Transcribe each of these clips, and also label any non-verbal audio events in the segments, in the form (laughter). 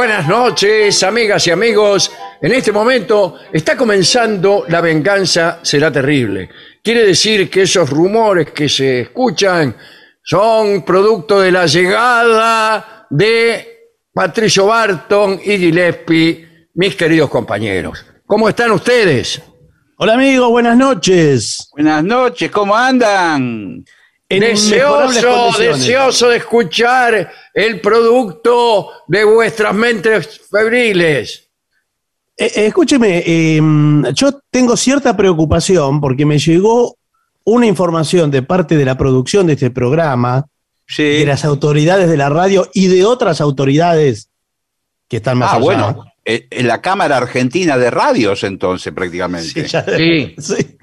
Buenas noches, amigas y amigos. En este momento está comenzando La venganza será terrible. Quiere decir que esos rumores que se escuchan son producto de la llegada de Patricio Barton y Gillespie, mis queridos compañeros. ¿Cómo están ustedes? Hola amigos, buenas noches. Buenas noches, ¿cómo andan? En Deseoso, deseoso de escuchar el producto de vuestras mentes febriles. Eh, eh, escúcheme, eh, yo tengo cierta preocupación porque me llegó una información de parte de la producción de este programa, Sí. de las autoridades de la radio y de otras autoridades que están más Ah, allá. bueno, eh, en la Cámara Argentina de Radios entonces prácticamente. Sí, ya- Sí. sí.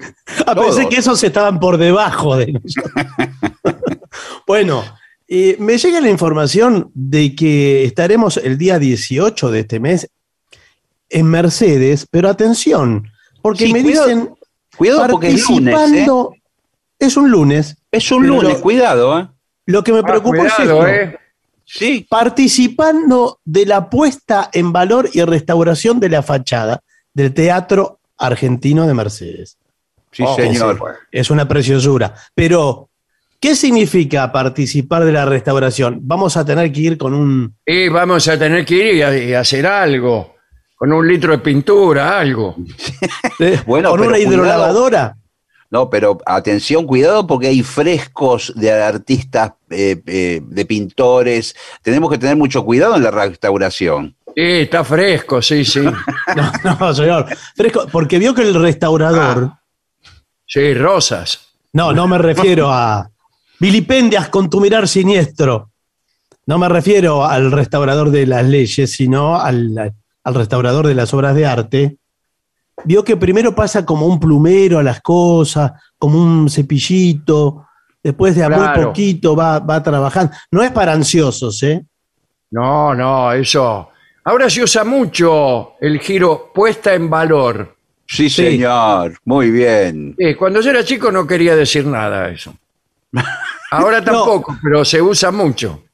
Ah, pensé que esos estaban por debajo de nosotros. (laughs) (laughs) bueno, eh, me llega la información de que estaremos el día 18 de este mes en Mercedes, pero atención, porque Sí, me cuidado- dicen Cuidado porque es lunes, ¿eh? participando. Es un lunes. Es un lunes, cuidado, ¿eh? Lo que me Ah, preocupa es esto. ¿eh? Sí. Participando de la puesta en valor y restauración de la fachada del Teatro Argentino de Mercedes. Sí, Oh, señor. bueno. Es una preciosura. Pero, ¿qué significa participar de la restauración? Vamos a tener que ir con un... Y vamos a tener que ir y, a- y hacer algo. Con un litro de pintura, algo. (laughs) Bueno, con pero una hidrolavadora. No, pero atención, cuidado porque hay frescos de artistas, eh, eh, de pintores. Tenemos que tener mucho cuidado en la restauración. Sí, está fresco, sí, sí. (laughs) No, no, señor. Fresco, porque vio que el restaurador... Sí, rosas. No, no me refiero a vilipendias con tu mirar siniestro. No me refiero al restaurador de las leyes, sino al, al restaurador de las obras de arte. Vio que primero pasa como un plumero a las cosas, como un cepillito, después de a muy poquito va, va trabajando. No es para ansiosos, ¿eh? No, no, eso. Ahora se usa mucho el giro puesta en valor. Sí, señor. Muy bien. Sí, cuando yo era chico no quería decir nada eso. (laughs) Ahora tampoco, pero se usa mucho.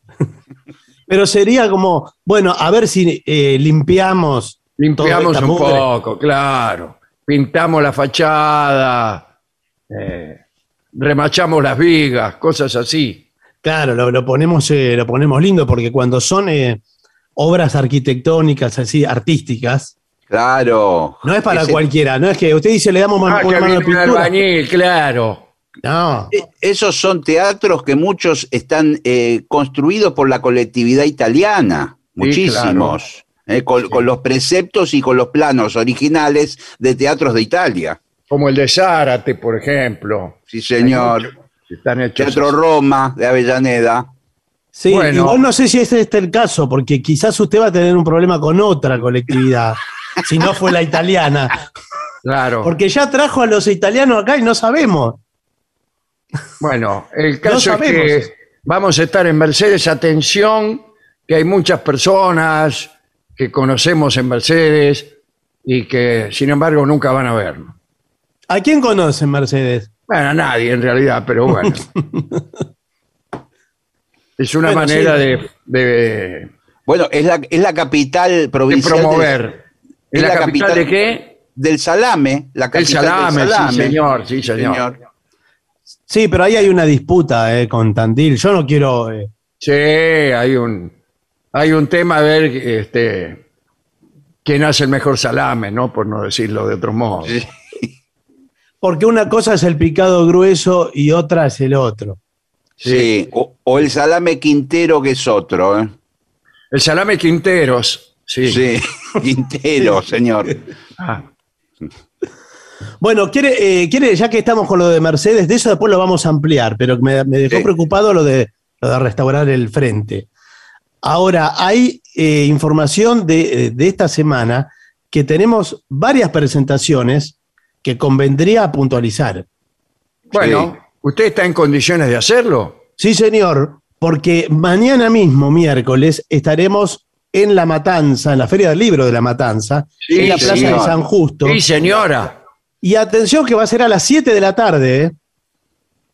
Pero sería como, bueno, a ver si eh, limpiamos. Limpiamos un mugre. poco, claro. pintamos la fachada, eh, remachamos las vigas, cosas así. Claro, lo, lo ponemos, eh, lo ponemos lindo porque cuando son eh, obras arquitectónicas así, artísticas, Claro. no es para Ese- cualquiera, no es que usted dice le damos man- Ah, una mano de pintura. albañil, claro. No, E- Esos son teatros que muchos están eh, construidos por la colectividad italiana, muchísimos, eh, con, con los preceptos y con los planos originales de teatros de Italia. Como el de Zárate, por ejemplo. Sí, señor. Están hechos Teatro así. Roma de Avellaneda. sí, Bueno. igual no sé si este es el caso, porque quizás usted va a tener un problema con otra colectividad, (laughs) si no fue la italiana, Claro. porque ya trajo a los italianos acá y no sabemos. Bueno, el caso es que vamos a estar en Mercedes. Atención, que hay muchas personas que conocemos en Mercedes y que, sin embargo, nunca van a vernos. ¿A quién conocen, Mercedes? Bueno, a nadie en realidad, pero bueno. (laughs) es una Bueno, manera sí. de, de- Bueno, es la, es la capital de provincial del- promover. ¿Es la, capital, de qué? del salame. La El capital salame, del salame. sí, señor, sí, señor. Sí, pero ahí hay una disputa eh, con Tandil. Yo no quiero. eh, Sí, hay un, hay un tema a ver este, quién hace el mejor salame, ¿no? Por no decirlo de otro modo. Sí. porque una cosa es el picado grueso y otra es el otro. Sí, O, o el salame Quintero, que es otro. ¿eh? El salame Quinteros, sí. Sí, (laughs) Quintero, señor. Ah, Bueno, quiere, eh, quiere, ya que estamos con lo de Mercedes, de eso después lo vamos a ampliar, pero me, me dejó Sí. preocupado lo de, lo de restaurar el frente. Ahora, hay eh, información de, de esta semana que tenemos varias presentaciones que convendría puntualizar. bueno, ¿usted está en condiciones de hacerlo? Sí, señor, porque mañana mismo, miércoles, estaremos en La Matanza, en la Feria del Libro de La Matanza, Sí, en la Plaza señor. de San Justo. Sí, señora. Y atención que va a ser a las 7 de la tarde, ¿eh?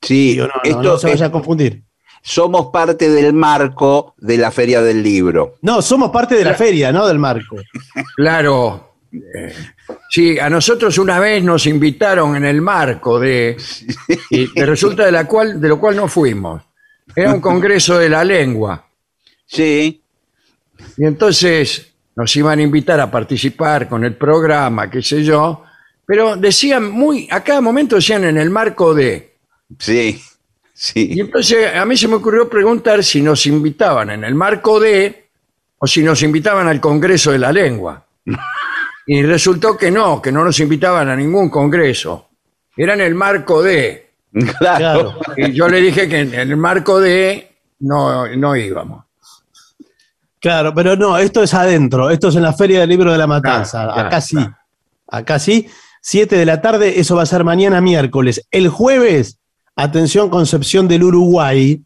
Sí, Digo, no, no, esto no se vaya es- a confundir. somos parte del marco de la Feria del Libro. No, somos parte de la feria, ¿no? Del marco. (laughs) Claro. Eh, sí, a nosotros una vez nos invitaron en el marco de. Y de resulta de, la cual, de lo cual no fuimos. Era un congreso de la lengua. Sí, Y entonces nos iban a invitar a participar con el programa, qué sé yo. Pero decían muy. A cada momento decían en el marco de. sí, Y sí. entonces a mí se me ocurrió preguntar si nos invitaban en el marco de o si nos invitaban al Congreso de la Lengua. Y resultó que no, que no nos invitaban a ningún congreso. Era en el marco de. Claro. Claro. Y yo le dije que en el marco de no, no íbamos. Claro, pero no, esto es adentro, esto es en la Feria del Libro de la Matanza. Claro, claro, Acá sí. claro. Acá sí. 7 de la tarde, eso va a ser mañana miércoles. El jueves, atención Concepción del Uruguay,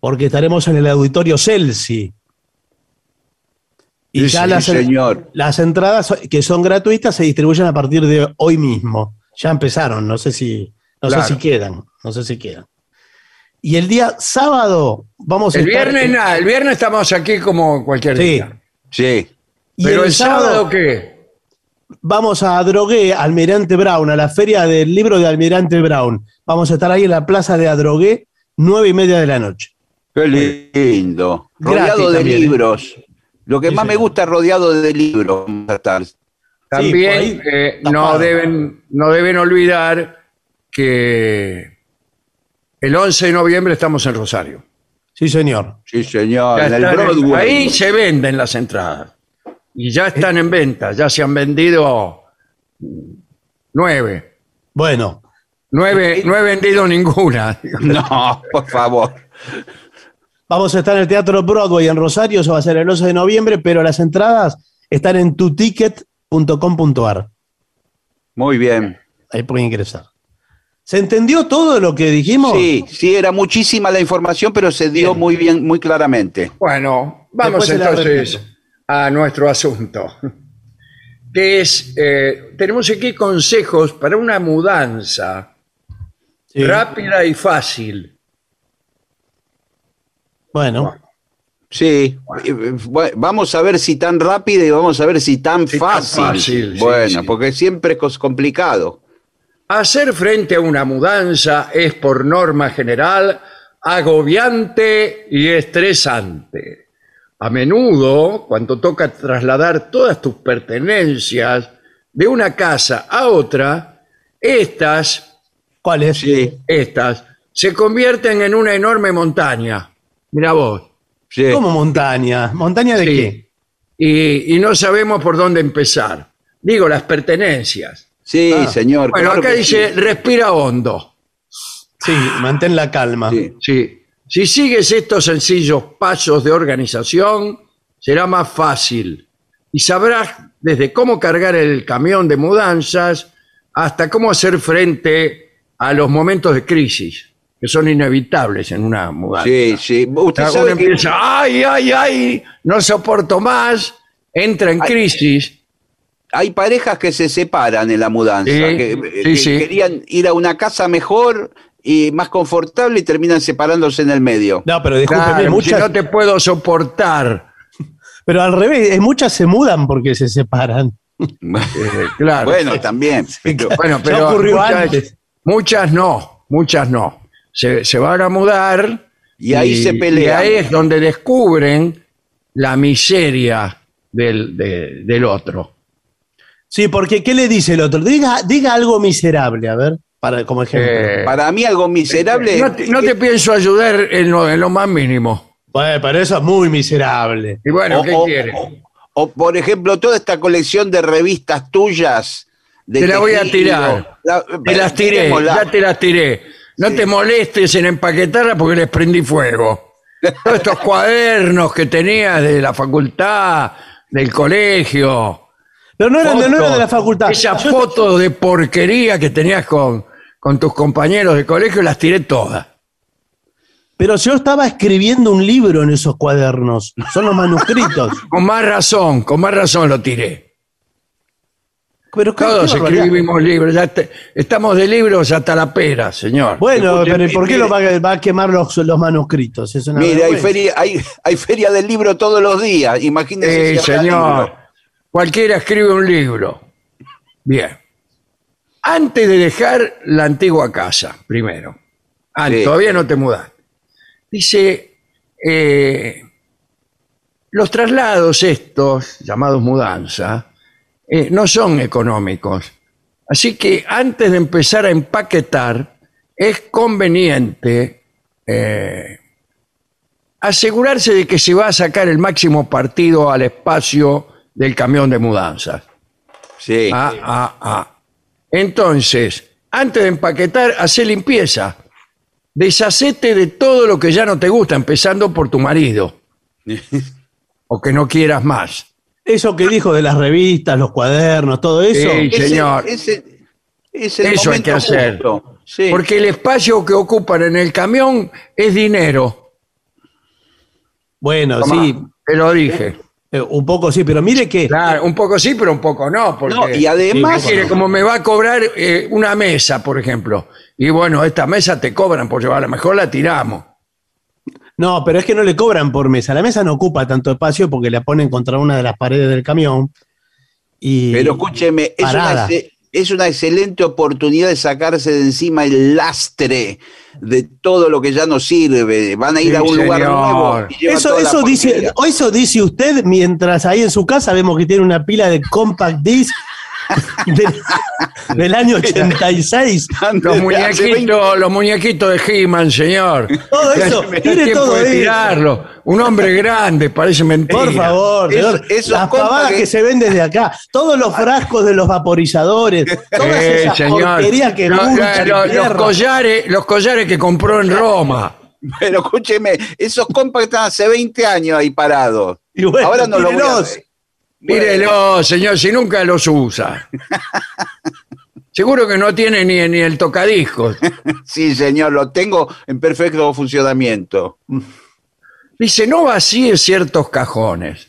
porque estaremos en el auditorio Celsi. Y Sí, ya sí, las, señor. las entradas que son gratuitas se distribuyen a partir de hoy mismo. Ya empezaron, no sé si, no Claro. sé si quedan, no sé si quedan. Y el día sábado vamos a El estar viernes en- nada, el viernes estamos aquí como cualquier Sí. día. Sí. y Pero el sábado, ¿qué? Vamos a Adrogué, Almirante Brown, a la feria del libro de Almirante Brown. Vamos a estar ahí en la plaza de Adrogué, nueve y media de la noche. Qué lindo. Gratis Rodeado de también, ¿eh? libros. Lo que Sí, más me gusta es rodeado de libros. También ahí, eh, no, deben, no deben olvidar que el 11 de noviembre estamos en Rosario. Sí, señor. Sí, señor. En el Broadway. ahí se venden las entradas. Y ya están en venta, ya se han vendido nueve. Bueno, Nueve, no he vendido ninguna. No, por favor. vamos a estar en el Teatro Broadway en Rosario, eso va a ser el 11 de noviembre, pero las entradas están en tuticket.com.ar. Muy bien. Ahí pueden ingresar. ¿Se entendió todo lo que dijimos? Sí, sí, era muchísima la información, pero se dio Bien. muy bien, muy claramente. Bueno, vamos Después entonces. A nuestro asunto. Que es, eh, tenemos aquí consejos para una mudanza Sí. rápida y fácil. Bueno, Sí, vamos a ver si tan rápido y vamos a ver si tan Si tan fácil. sí, bueno, sí. porque siempre es complicado. Hacer frente a una mudanza es por norma general agobiante y estresante. A menudo, cuando toca trasladar todas tus pertenencias de una casa a otra, estas, ¿Cuál es? Sí, estas, se convierten en una enorme montaña. Mira vos. sí. ¿Cómo montaña? ¿Montaña de Sí. qué? Y, y no sabemos por dónde empezar. Digo, las pertenencias. Sí, Ah. señor. Bueno, claro acá que dice, respira hondo. Sí, mantén la calma. Sí. Sí. Si sigues estos sencillos pasos de organización, será más fácil. Y sabrás desde cómo cargar el camión de mudanzas hasta cómo hacer frente a los momentos de crisis, que son inevitables en una mudanza. Sí, sí. Usted Uno sabe que empieza, ay, ay, ay, no soporto más, entra en crisis. hay parejas que se separan en la mudanza, Sí, que, sí, que sí. querían ir a una casa mejor y más confortable y terminan separándose en el medio. No, pero discúlpeme, Claro, si muchas, no te puedo soportar. pero al revés, muchas se mudan porque se separan. (laughs) Eh, claro. Bueno, también. pero- Bueno, Ya pero ocurrió muchas, antes. muchas no, muchas no. Se, se van a mudar Y ahí se pelean. Y ahí es donde descubren la miseria del, de- del otro. Sí, porque ¿qué le dice el otro? Diga, diga algo miserable, a ver, para, como ejemplo. Eh, Para mí algo miserable. no, te, no te pienso ayudar en lo, en lo más mínimo. Bueno, pero eso es muy miserable. Y bueno, o, ¿qué o- quieres? o- o, por ejemplo, toda esta colección de revistas tuyas. De Te la voy a tirar. la- Te las tiré, ya te las tiré. No te molestes en empaquetarlas porque les prendí fuego. Todos estos cuadernos que tenías de la facultad, del colegio. Pero no era, no era fotos, de la facultad. Esas fotos de porquería que tenías con, con tus compañeros de colegio las tiré todas. Pero yo estaba escribiendo un libro en esos cuadernos. Son los manuscritos. (laughs) Con más razón, con más razón lo tiré. Pero qué- Todos qué barbaridad. escribimos libros. ya te- estamos de libros hasta la pera, señor. Bueno, Escuche, pero ¿por qué mire- lo va, a- va a quemar los, los manuscritos? Es una Mire, hay vergüenza. feria, hay, hay feria del libro todos los días. Imagínese. Sí, si habrá señor. libro. Cualquiera escribe un libro. Bien. Antes de dejar la antigua casa, primero. Sí. Todavía no te mudas. Dice, eh, los traslados estos, llamados mudanza, eh, no son económicos. Así que antes de empezar a empaquetar, es conveniente eh, asegurarse de que se va a sacar el máximo partido al espacio del camión de mudanzas. Sí. Ah, ah, ah. Entonces, antes de empaquetar, hace limpieza. Deshacete de todo lo que ya no te gusta, empezando por tu marido. (laughs) o que no quieras más. Eso que dijo de las revistas, los cuadernos, todo eso. Sí. Señor. ese- Eso hay que hacer. Sí. Porque el espacio que ocupan en el camión es dinero. Bueno, Tomá, sí, Te lo dije. Eh, un poco sí, pero mire que Claro, un poco sí, pero un poco no. Porque No, y además- ¿Qué quiere? como me va a cobrar eh, una mesa, por ejemplo. Y bueno, esta mesa te cobran por llevarla, mejor la tiramos. No, pero es que no le cobran por mesa. La mesa no ocupa tanto espacio porque la ponen contra una de las paredes del camión. Y Pero escúcheme, es una, es una excelente oportunidad de sacarse de encima el lastre de todo lo que ya no sirve. Van a ir Sí, a un lugar nuevo. y eso, eso, dice, eso dice usted mientras ahí en su casa vemos que tiene una pila de compact disc (laughs) de- del año 86. (laughs) Antes Los de hace 20 muñequitos, los muñequitos de He-Man, señor. Todo eso, es tiene todo de eso. tirarlo. Un hombre grande, parece mentira. Por favor, señor. las pavadas que... que- se ven desde acá, todos los frascos de los vaporizadores, todas Eh, esas señor. porquerías que Lo- munchan lo- los, collares, los collares que compró en Roma. Pero escúcheme, esos compas están hace 20 años ahí parados. Y bueno, Ahora no lo voy a tírelos. ver. Mírelo, señor, si nunca los usa. (laughs) Seguro que no tiene ni, ni el tocadiscos. (laughs) Sí, señor, lo tengo en perfecto funcionamiento. Dice, no vacíes ciertos cajones.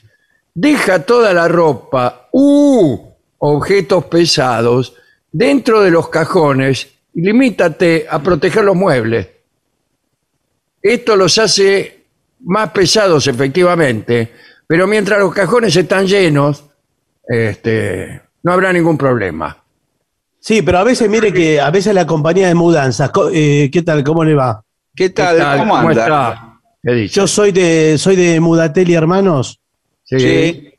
Deja toda la ropa u objetos pesados dentro de los cajones y limítate a proteger los muebles. Esto los hace más pesados efectivamente, pero mientras los cajones están llenos, este, no habrá ningún problema. Sí, pero a veces, mire que a veces la compañía de mudanzas, co- eh, ¿qué tal? ¿Cómo le va? ¿Qué tal? ¿Qué tal? ¿Cómo anda? está? ¿Qué dice? Yo soy de, soy de Mudatelli Hermanos. Sí. Sí,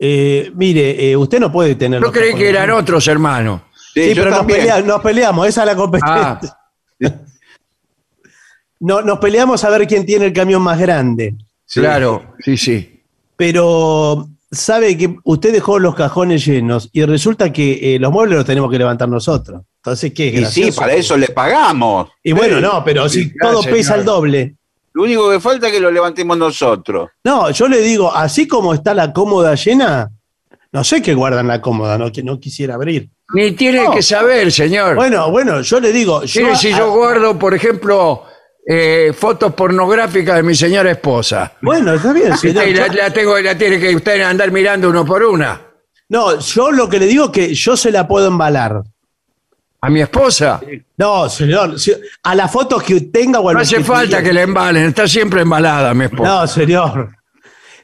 Eh, mire, eh, usted no puede tener. Yo creí que eran otros hermanos. sí, pero nos, también. pelea- nos peleamos, esa es la competencia. Ah, (laughs) No, nos peleamos a ver quién tiene el camión más grande. Sí. claro, sí, sí. Pero sabe que usted dejó los cajones llenos y resulta que eh, los muebles los tenemos que levantar nosotros. Entonces, ¿qué? Y sí, para eso le pagamos. Y bueno, no, pero si Sí, todo pesa el doble. Lo único que falta es que lo levantemos nosotros. No, yo le digo, así como está la cómoda llena, no sé qué guardan la cómoda, no, que no quisiera abrir. Ni tiene No. que saber, señor. Bueno, bueno, yo le digo, yo, Mire, si yo guardo, por ejemplo, eh, fotos pornográficas de mi señora esposa. bueno, está bien, señor. (laughs) Y la, la tengo, la tiene que usted andar mirando uno por una. no, yo lo que le digo es que yo se la puedo embalar. A mi esposa. No, señor, si- a las fotos que tenga o al No hace falta que la embalen, está siempre embalada mi esposa. No, señor.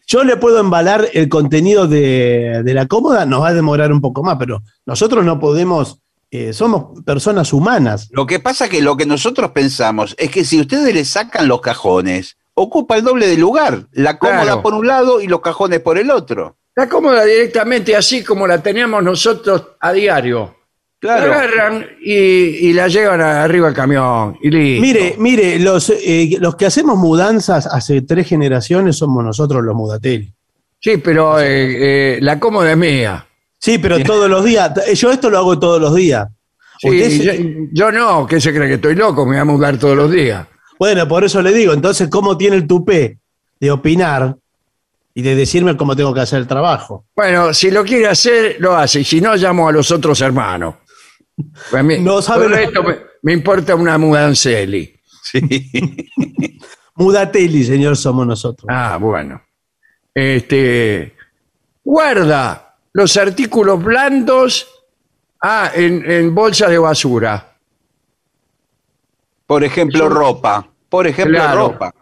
Yo le puedo embalar el contenido de, de la cómoda, nos va a demorar un poco más, pero nosotros no podemos, eh, somos personas humanas. Lo que pasa que lo que nosotros pensamos es que si ustedes le sacan los cajones, ocupa el doble de lugar. La cómoda Claro. por un lado y los cajones por el otro. La cómoda directamente así como la teníamos nosotros a diario. La Claro. agarran y, y la llevan arriba al camión. Y listo. Mire, mire, los, eh, los que hacemos mudanzas hace tres generaciones somos nosotros los mudatelli. Sí, pero eh, eh, la cómoda es mía. Sí, pero todos los días, yo esto lo hago todos los días. Sí, se- yo, yo no, que se cree que estoy loco, me voy a mudar todos los días. Bueno, por eso le digo, entonces, ¿cómo tiene el tupé de opinar y de decirme cómo tengo que hacer el trabajo? Bueno, si lo quiere hacer, lo hace. Y si no, llamo a los otros hermanos. Pues mí- No sabe lo- esto me, me importa una mudanceli. (laughs) Mudatelli, señor, somos nosotros. Ah, bueno. Este, guarda los artículos blandos ah, en, en bolsa de basura. Por ejemplo, ropa. Por ejemplo, Claro. ropa.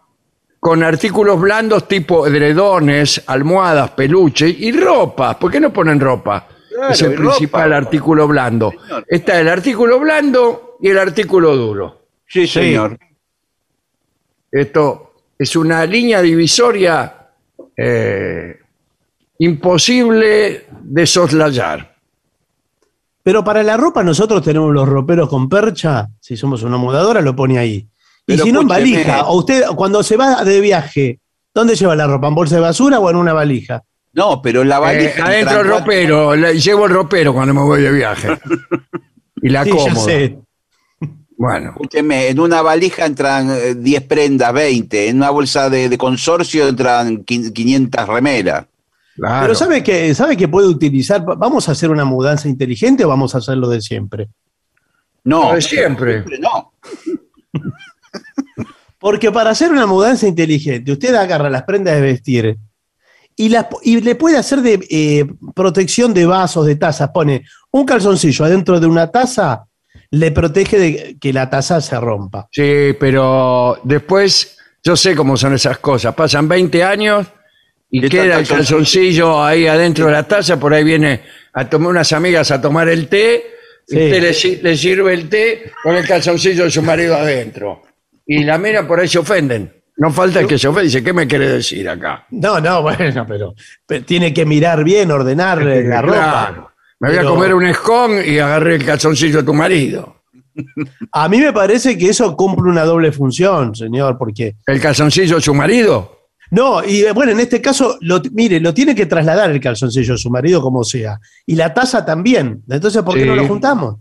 Con artículos blandos tipo edredones, almohadas, peluches y ropa. ¿Por qué no ponen ropa? Claro, es el y ropa. principal artículo blando. Señor. Está el artículo blando y el artículo duro. Sí, señor. Esto es una línea divisoria eh, imposible de soslayar. Pero para la ropa nosotros tenemos los roperos con percha, si somos una mudadora lo pone ahí. Y Pero si no en valija, o usted cuando se va de viaje, ¿dónde lleva la ropa? ¿En bolsa de basura o en una valija? No, pero la Eh, valija. adentro el ropero, la- llevo el ropero cuando me voy de viaje. (laughs) y la Sí, sé. Bueno, Escúcheme, en una valija entran eh, 10 prendas, 20. En una bolsa de, de consorcio entran quin- 500 remeras. Claro. Pero ¿sabe que sabe que puede utilizar? ¿Vamos a hacer una mudanza inteligente o vamos a hacerlo de siempre? No, de siempre. no. (laughs) Porque para hacer una mudanza inteligente, usted agarra las prendas de vestir y, las, y le puede hacer de eh, protección de vasos, de tazas. Pone un calzoncillo adentro de una taza, le protege de que la taza se rompa. Sí, pero después yo sé cómo son esas cosas. Pasan 20 años y queda el calzoncillo. ahí adentro de la taza. Por ahí viene a tomar unas amigas a tomar el té. y Sí. Usted le, si- le sirve el té con el calzoncillo de su marido adentro. Y la mira por ahí se ofenden. No falta el que se ofende. Dice, ¿qué me quiere decir acá? No, no, bueno, pero, pero tiene que mirar bien, ordenar eh, la ropa. Claro. Me voy Pero- a comer un escón y agarré el calzoncillo de tu marido. A mí me parece que eso cumple una doble función, señor, porque ¿El calzoncillo de su marido? No, y eh, bueno, en este caso, lo, mire, lo tiene que trasladar el calzoncillo a su marido como sea. Y la taza también. Entonces, ¿por qué Sí. no lo juntamos?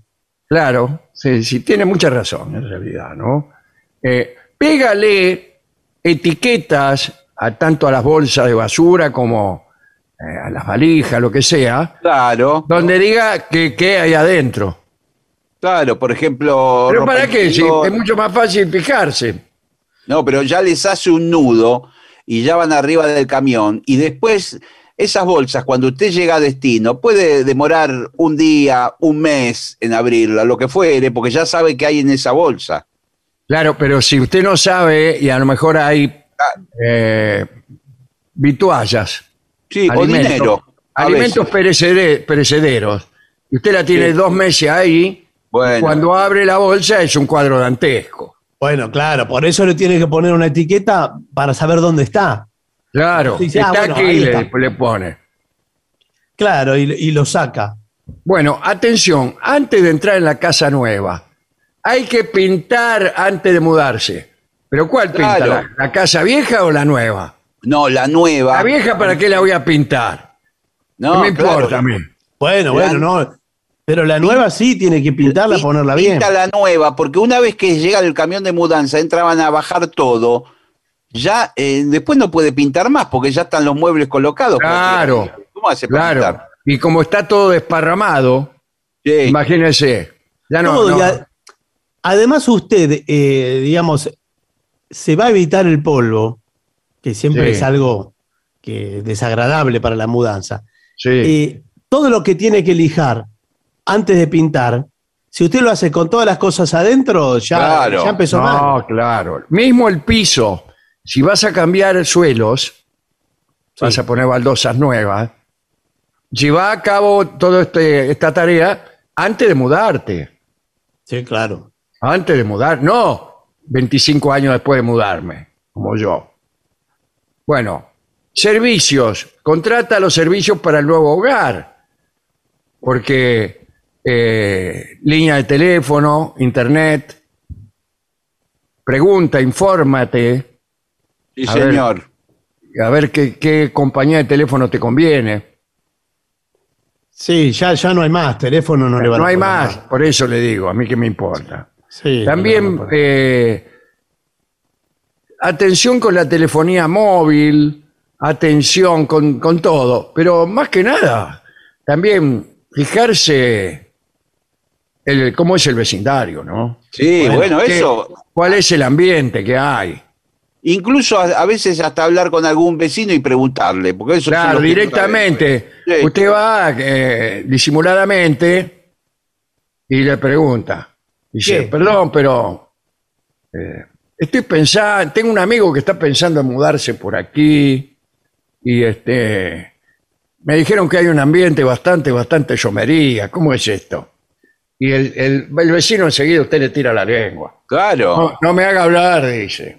Claro, sí, sí, tiene mucha razón en realidad, ¿no? Eh, pégale etiquetas a tanto a las bolsas de basura como eh, a las valijas, lo que sea, Claro, donde diga que qué hay adentro. claro, por ejemplo. Pero para qué, es mucho más fácil fijarse. No, pero ya les hace un nudo y ya van arriba del camión y después esas bolsas, cuando usted llega a destino, puede demorar un día, un mes en abrirla, lo que fuere, porque ya sabe que hay en esa bolsa. Claro, pero si usted no sabe y a lo mejor hay eh, vituallas. Sí, o alimentos, dinero. a alimentos perecede- perecederos. Y usted la tiene Sí. dos meses ahí. Bueno. Cuando abre la bolsa es un cuadro dantesco. Bueno, claro, por eso le tiene que poner una etiqueta para saber dónde está. Claro, ah, está bueno, aquí le, está. le pone. Claro, y, y lo saca. Bueno, atención, antes de entrar en la casa nueva, hay que pintar antes de mudarse. ¿Pero cuál pinta? Claro. ¿La, la casa vieja o la nueva? No, la nueva. La vieja, ¿para qué la voy a pintar? No, No me claro. importa a mí. Bueno, bueno, no. Pero la nueva sí tiene que pintarla, Pi- ponerla bien. Pinta la nueva, porque una vez que llega el camión de mudanza, entraban a bajar todo, ya eh, después no puede pintar más, porque ya están los muebles colocados. Claro. ¿Cómo hace para Claro. pintar? Y como está todo desparramado, Sí. imagínese. Ya no, Todo, además usted, eh, digamos, se va a evitar el polvo, que siempre Sí. es algo que desagradable para la mudanza. sí. Eh, todo lo que tiene que lijar antes de pintar, si usted lo hace con todas las cosas adentro, ya, Claro. ya empezó mal. No, claro. Mismo el piso. Si vas a cambiar suelos, vas a poner baldosas nuevas, lleva a cabo toda este, esta tarea antes de mudarte. Sí, claro. Antes de mudar, no 25 años después de mudarme, como yo. Bueno, servicios. Contrata los servicios para el nuevo hogar. Porque eh, línea de teléfono, internet, pregunta, infórmate, Sí, A ver. señor. a ver qué, qué compañía de teléfono te conviene. Sí, ya, ya no hay más, teléfono no le van No a hay más, por eso le digo, a mí que me importa. Sí, También eh, atención con la telefonía móvil, atención con, con todo, pero más que nada, también fijarse el, cómo es el vecindario, ¿no? Sí, bueno, ¿Qué- eso. ¿Cuál es el ambiente que hay? Incluso a, a veces hasta hablar con algún vecino y preguntarle, porque eso Claro, directamente. Sí. Usted va eh, disimuladamente y le pregunta. Dice, ¿Qué? perdón, pero eh, estoy pensando, tengo un amigo que está pensando en mudarse por aquí y este me dijeron que hay un ambiente bastante, bastante llomería. ¿Cómo es esto? Y el, el- el vecino enseguida usted le tira la lengua. Claro. No, no me haga hablar, dice.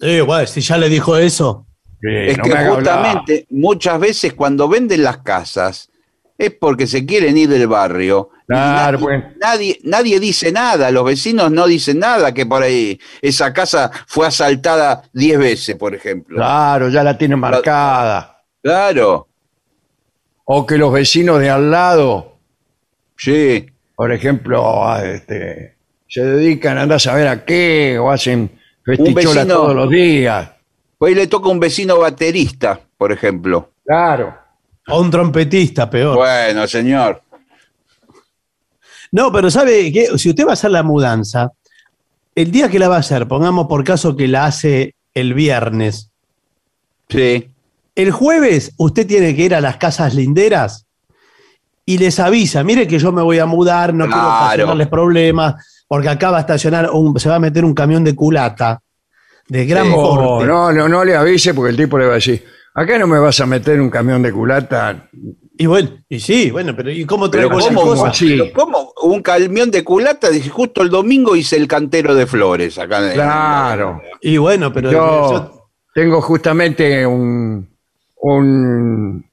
Sí, bueno, si ya le dijo eso. Sí, es no que hablar. justamente muchas veces cuando venden las casas es porque se quieren ir del barrio. Claro, nadie, pues. nadie, nadie dice nada, los vecinos no dicen nada, que por ahí esa casa fue asaltada 10 veces, por ejemplo. Claro, ya la tiene marcada. Claro, O que los vecinos de al lado, sí. Por ejemplo, a, este, se dedican a andar a saber a qué, o hacen festicholas vecino- todos los días. Pues ahí le toca un vecino baterista, por ejemplo. Claro. A un trompetista, peor. Bueno, señor. No, pero ¿sabe qué? Si usted va a hacer la mudanza, el día que la va a hacer, pongamos por caso que la hace el viernes, Sí. el jueves usted tiene que ir a las casas linderas y les avisa, mire que yo me voy a mudar, no quiero ocasionarles problemas, porque acá va a estacionar, un- se va a meter un camión de culata de gran Sí. Oh, porte. no, no, no le avise porque el tipo le va a decir, acá no me vas a meter un camión de culata. Y bueno, y sí, bueno, pero ¿y cómo traigo esas ¿cómo, cosas? así? pero ¿cómo? Un camión de culata, dije, justo el domingo hice el cantero de flores acá. en- Claro. Y bueno, pero Yo yo- tengo justamente un, un,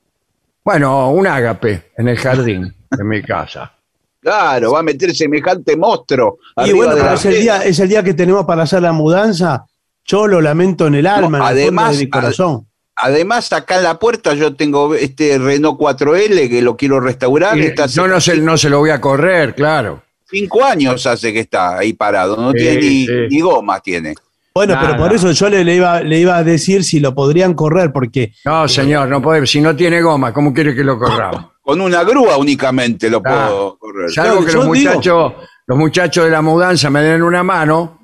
bueno, un ágape en el jardín de mi casa. Claro, va a meter semejante monstruo. y bueno, de pero la es el, día, es el día que tenemos para hacer la mudanza. Yo lo lamento en el alma, en el además, de mi corazón. Además, acá en la puerta yo tengo este Renault 4L que lo quiero restaurar. Y está yo no se, no se lo voy a correr, claro. cinco años hace que está ahí parado. No Sí, tiene ni, sí. ni gomas, tiene. Bueno, pero por eso yo le, le iba, le iba a decir si lo podrían correr, porque No, señor, no puede. Si no tiene goma, ¿cómo quiere que lo corramos? (laughs) Con una grúa únicamente lo Ah, puedo correr. Salvo que los digo- muchachos, los muchachos de la mudanza me den una mano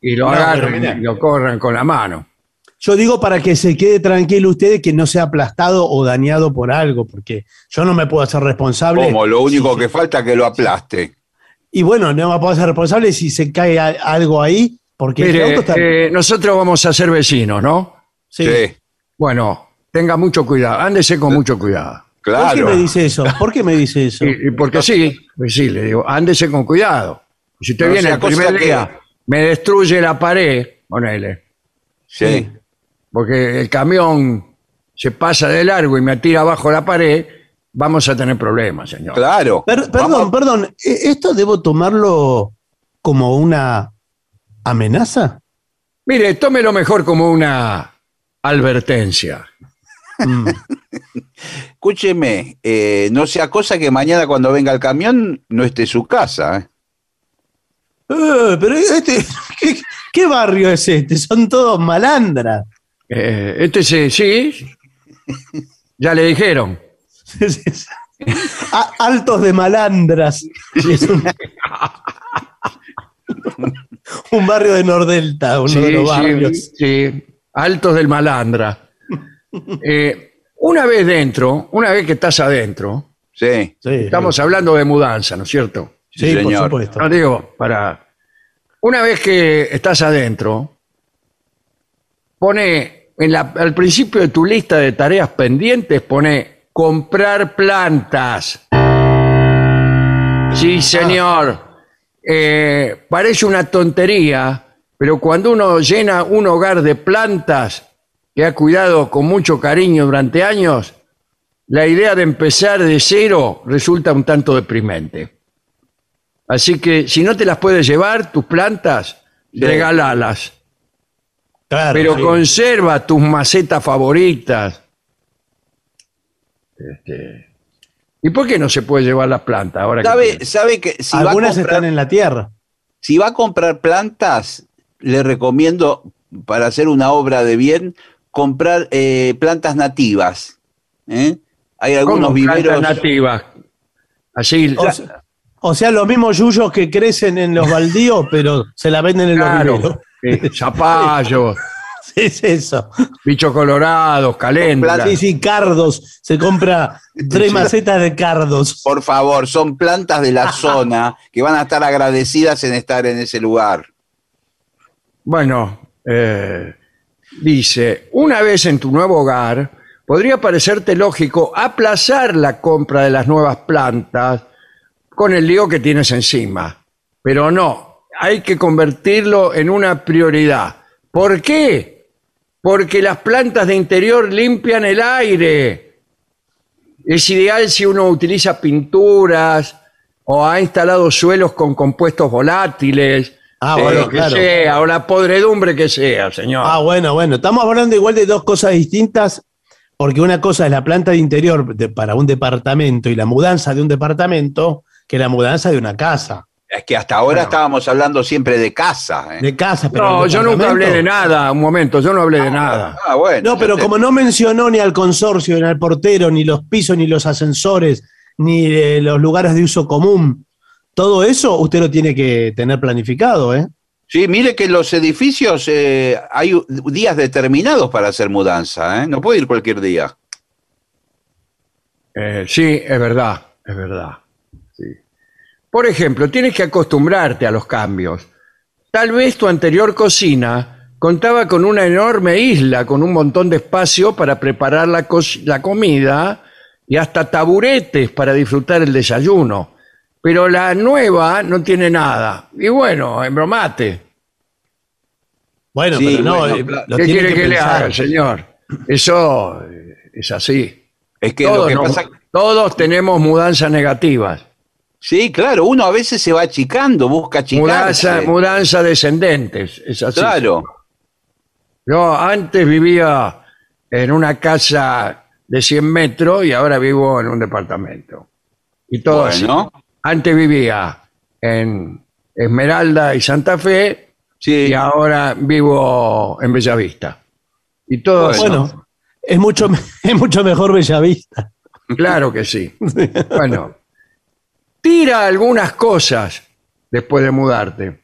y lo No, y lo corran con la mano. yo digo para que se quede tranquilo usted que no sea aplastado o dañado por algo, porque yo no me puedo hacer responsable. Como lo único Sí, que falta es que lo aplaste. Y bueno, no me puedo hacer responsable si se cae algo ahí, Porque este Mire, auto está. eh, nosotros vamos a ser vecinos, ¿no? sí. Sí, Bueno, tenga mucho cuidado, ándese con mucho cuidado. ¿Por qué claro. me dice eso? ¿Por qué me dice eso? Y, y porque sí, pues sí, le digo, ándese con cuidado. Si usted No viene sea el primer que- día, me destruye la pared, ponele, Sí. porque el camión se pasa de largo y me tira abajo la pared, vamos a tener problemas, señor. Claro. Per- perdón, Vamos- perdón. ¿e- ¿Esto debo tomarlo como una amenaza? Mire, tómelo mejor como una advertencia. Mm. (laughs) Escúcheme, eh, no sea cosa que mañana cuando venga el camión no esté su casa. ¿eh? Eh, pero este, (laughs) ¿qué, qué barrio es este? Son todos malandras. Eh, este sí, sí, ya le dijeron. (laughs) A- altos de malandras. (laughs) Un, barrio de Nordelta, uno Sí, de los sí, barrios. sí, altos del malandra. (laughs) Eh, una vez dentro, una vez que estás adentro, Sí. Sí, estamos hablando de mudanza, ¿no es cierto? sí, Sí, por señor. supuesto. No digo, para... Una vez que estás adentro, pone, en la- al principio de tu lista de tareas pendientes, pone comprar plantas. Sí, señor. Eh, parece una tontería, pero cuando uno llena un hogar de plantas que ha cuidado con mucho cariño durante años, la idea de empezar de cero resulta un tanto deprimente. Así que si no te las puedes llevar, tus plantas, Sí. regálalas. Claro, Pero sí. conserva tus macetas favoritas. Este, ¿Y por qué no se puede llevar las plantas ahora que ¿Sabe, pienso? sabe que si va, a Algunas comprar, están en la tierra. si va a comprar plantas, le recomiendo, para hacer una obra de bien, comprar eh, plantas nativas. ¿eh? Hay algunos ¿Cómo viveros. plantas nativas? Así, O sea, o sea, los mismos yuyos que crecen en los baldíos, pero se la venden en los viveros. eh, zapallos, (laughs) (laughs) es eso. bichos colorados, caléndulas. Sí, sí, cardos. Se compra tres macetas de cardos. Por favor, son plantas de la (laughs) zona que van a estar agradecidas en estar en ese lugar. Bueno, eh, dice, una vez en tu nuevo hogar, podría parecerte lógico aplazar la compra de las nuevas plantas con el lío que tienes encima. Pero no, hay que convertirlo en una prioridad. ¿Por qué? Porque las plantas de interior limpian el aire. Es ideal si uno utiliza pinturas o ha instalado suelos con compuestos volátiles. Ah, o bueno, que claro. sea, o la podredumbre que sea, señor. Ah, bueno, bueno. Estamos hablando igual de dos cosas distintas, porque una cosa es la planta de interior de- para un departamento y la mudanza de un departamento que la mudanza de una casa. Es que hasta ahora estábamos hablando siempre de casa. ¿eh? De casa, pero. no, yo nunca hablé de nada, un momento, yo no hablé de nada. Ah, bueno. No, pero como no mencionó ni al consorcio, ni al portero, ni los pisos, ni los ascensores, ni eh, los lugares de uso común, todo eso usted lo tiene que tener planificado, ¿eh? Sí, mire que los edificios eh, hay días determinados para hacer mudanza, ¿eh? No puede ir cualquier día. Eh, sí, es verdad, es verdad. Por ejemplo, tienes que acostumbrarte a los cambios. Tal vez tu anterior cocina contaba con una enorme isla con un montón de espacio para preparar la, co- la comida y hasta taburetes para disfrutar el desayuno. Pero la nueva no tiene nada. Y bueno, embromate. Bueno, Sí, pero no, bueno, eh, lo ¿Qué quiere que, le pensar. haga, señor? Eso eh, es así. Es que lo que nos- pasa. todos tenemos mudanzas negativas. Sí, claro, uno a veces se va achicando, busca achicarse. Mudanza, mudanza descendentes. Es así. Claro. Yo antes vivía en una casa de 100 metros y ahora vivo en un departamento. Y todo así. Bueno, Antes vivía en Esmeralda y Santa Fe sí. y ahora vivo en Bellavista. Y todo así. Bueno, es mucho, (laughs) es mucho mejor Bellavista. Claro que sí. (laughs) Bueno, tira algunas cosas después de mudarte.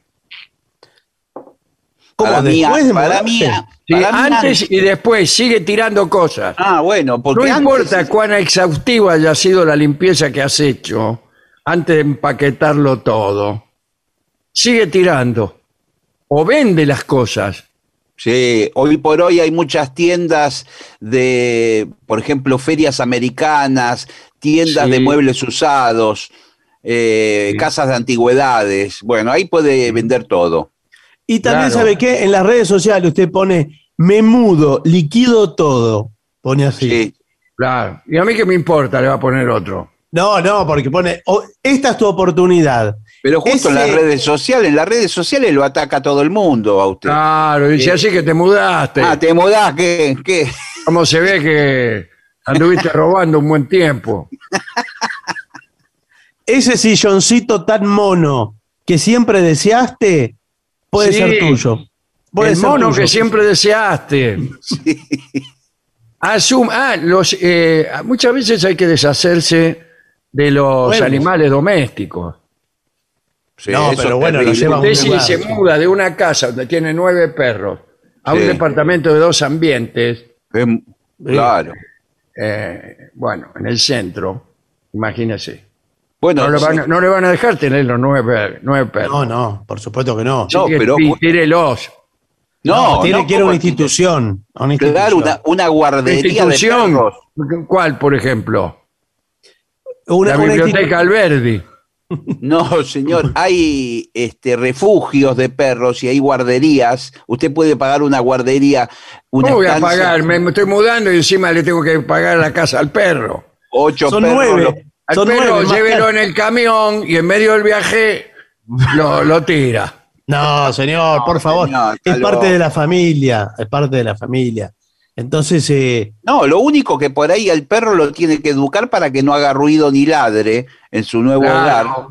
¿Cómo, Para mí, después de para mí, mudarse? Sí, para mí antes y después sigue tirando cosas. Ah, bueno, porque No antes- importa cuán exhaustiva haya sido la limpieza que has hecho antes de empaquetarlo todo. Sigue tirando. o vende las cosas. Sí, hoy por hoy hay muchas tiendas de, por ejemplo, ferias americanas, tiendas Sí. de muebles usados, eh, Sí. casas de antigüedades. Bueno, ahí puede vender todo. Y también, Claro. ¿sabe qué? En las redes sociales usted pone, me mudo, liquido todo. Pone así. Sí. Claro. Y a mí que me importa, le va a poner otro. No, no, porque pone, "Oh, esta es tu oportunidad. Pero justo en las redes sociales, en las redes sociales lo ataca todo el mundo a usted. Claro, dice Sí. así que te mudaste. Ah, te mudás, ¿qué? ¿Qué? ¿Cómo se ve que anduviste (laughs) robando un buen tiempo? Ese silloncito tan mono que siempre deseaste puede Sí. ser tuyo. Puede el ser mono tuyo. que siempre deseaste. Asum- ah, los, eh, muchas veces hay que deshacerse de los Bueno. animales domésticos. Sí, No, pero es bueno, lo lleva- Usted si se muda de una casa donde tiene nueve perros a un departamento de dos ambientes, Es- Claro. eh, bueno, en el centro, imagínese. Bueno, No le, van, sí. a- no le van a dejar tener los nueve, nueve perros. No, no, por supuesto que no. No, que pero- tírelos. no, tiene no, que ir a ¿cómo una institución. a una Claro, institución. una, una guardería de perros. ¿Cuál, por ejemplo? Una- la una biblioteca Alberdi. (laughs) No, señor, hay este, refugios de perros y hay guarderías. Usted puede pagar una guardería, una ¿Cómo voy a pagar? Me, estoy mudando y encima le tengo que pagar la casa al perro. ocho Son perros. nueve. Al Son perro nueve, más llévelo en el camión y en medio del viaje lo, lo tira. No, señor, por favor. señor, es parte de la familia. Es parte de la familia. Entonces, eh, No, lo único que por ahí el perro lo tiene que educar para que no haga ruido ni ladre en su nuevo Claro. hogar.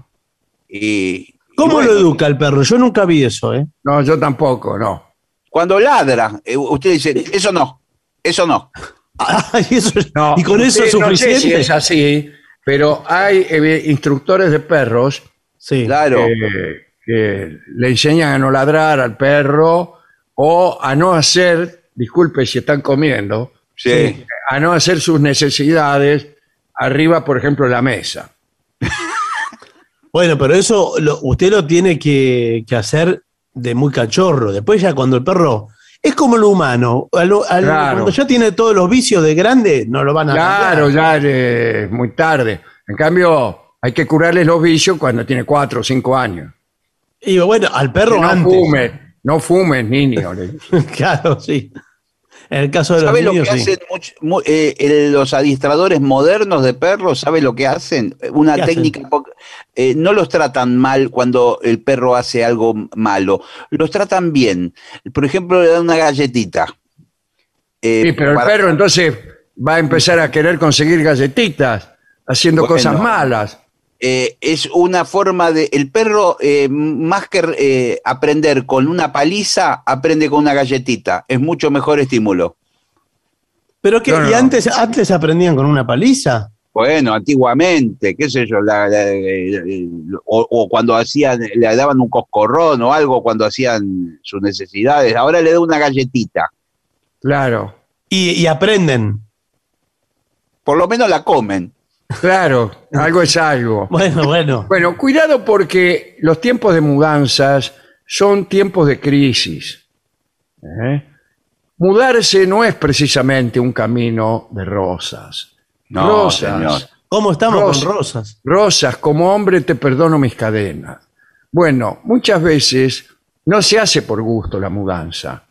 Y, ¿cómo y bueno, lo educa el perro? Yo nunca vi eso, ¿eh? No, yo tampoco, no. Cuando ladra, eh, usted dice, eso no, eso no. (laughs) Ay, eso es- No, y con eso es usted no sé suficiente. si es así, pero hay eh, instructores de perros Sí. Claro. que, que le enseñan a no ladrar al perro o a no hacer, disculpe si están comiendo, Sí. a no hacer sus necesidades arriba, por ejemplo, de la mesa. (laughs) Bueno, pero eso lo- usted lo tiene que, que hacer de muy cachorro. Después ya cuando el perro... Es como lo humano. al- al- Claro. Cuando ya tiene todos los vicios de grande, no lo van a Claro, cambiar. ya es muy tarde. En cambio, hay que curarles los vicios cuando tiene cuatro o cinco años. Y bueno, al Que perro no antes. fumen, no fumen, niño. (laughs) claro, sí. En el caso de los ¿Sabe lo que sí. hacen much- mu- eh, el- los adiestradores modernos de perros? ¿Sabe lo que hacen? Una técnica, eh, no los tratan mal cuando el perro hace algo malo, los tratan bien. Por ejemplo, le dan una galletita. Eh, Sí, pero el perro entonces va a empezar a querer conseguir galletitas, haciendo Bueno. cosas malas. Eh, es una forma de. El perro, eh, más que eh, aprender con una paliza, aprende con una galletita. Es mucho mejor estímulo. Pero que, No, no, ¿y no. antes, antes aprendían con una paliza? Bueno, antiguamente, qué sé yo, la- la- o, o cuando hacían, le daban un coscorrón o algo cuando hacían sus necesidades. Ahora le da una galletita. Claro, Y, y aprenden. Por lo menos la comen. Claro, algo es algo. (laughs) Bueno, bueno. Bueno, cuidado porque los tiempos de mudanzas son tiempos de crisis. ¿eh? Mudarse no es precisamente un camino de rosas. No, rosas, señor. ¿Cómo estamos con rosas? rosas, como hombre te perdono mis cadenas. Bueno, muchas veces no se hace por gusto la mudanza.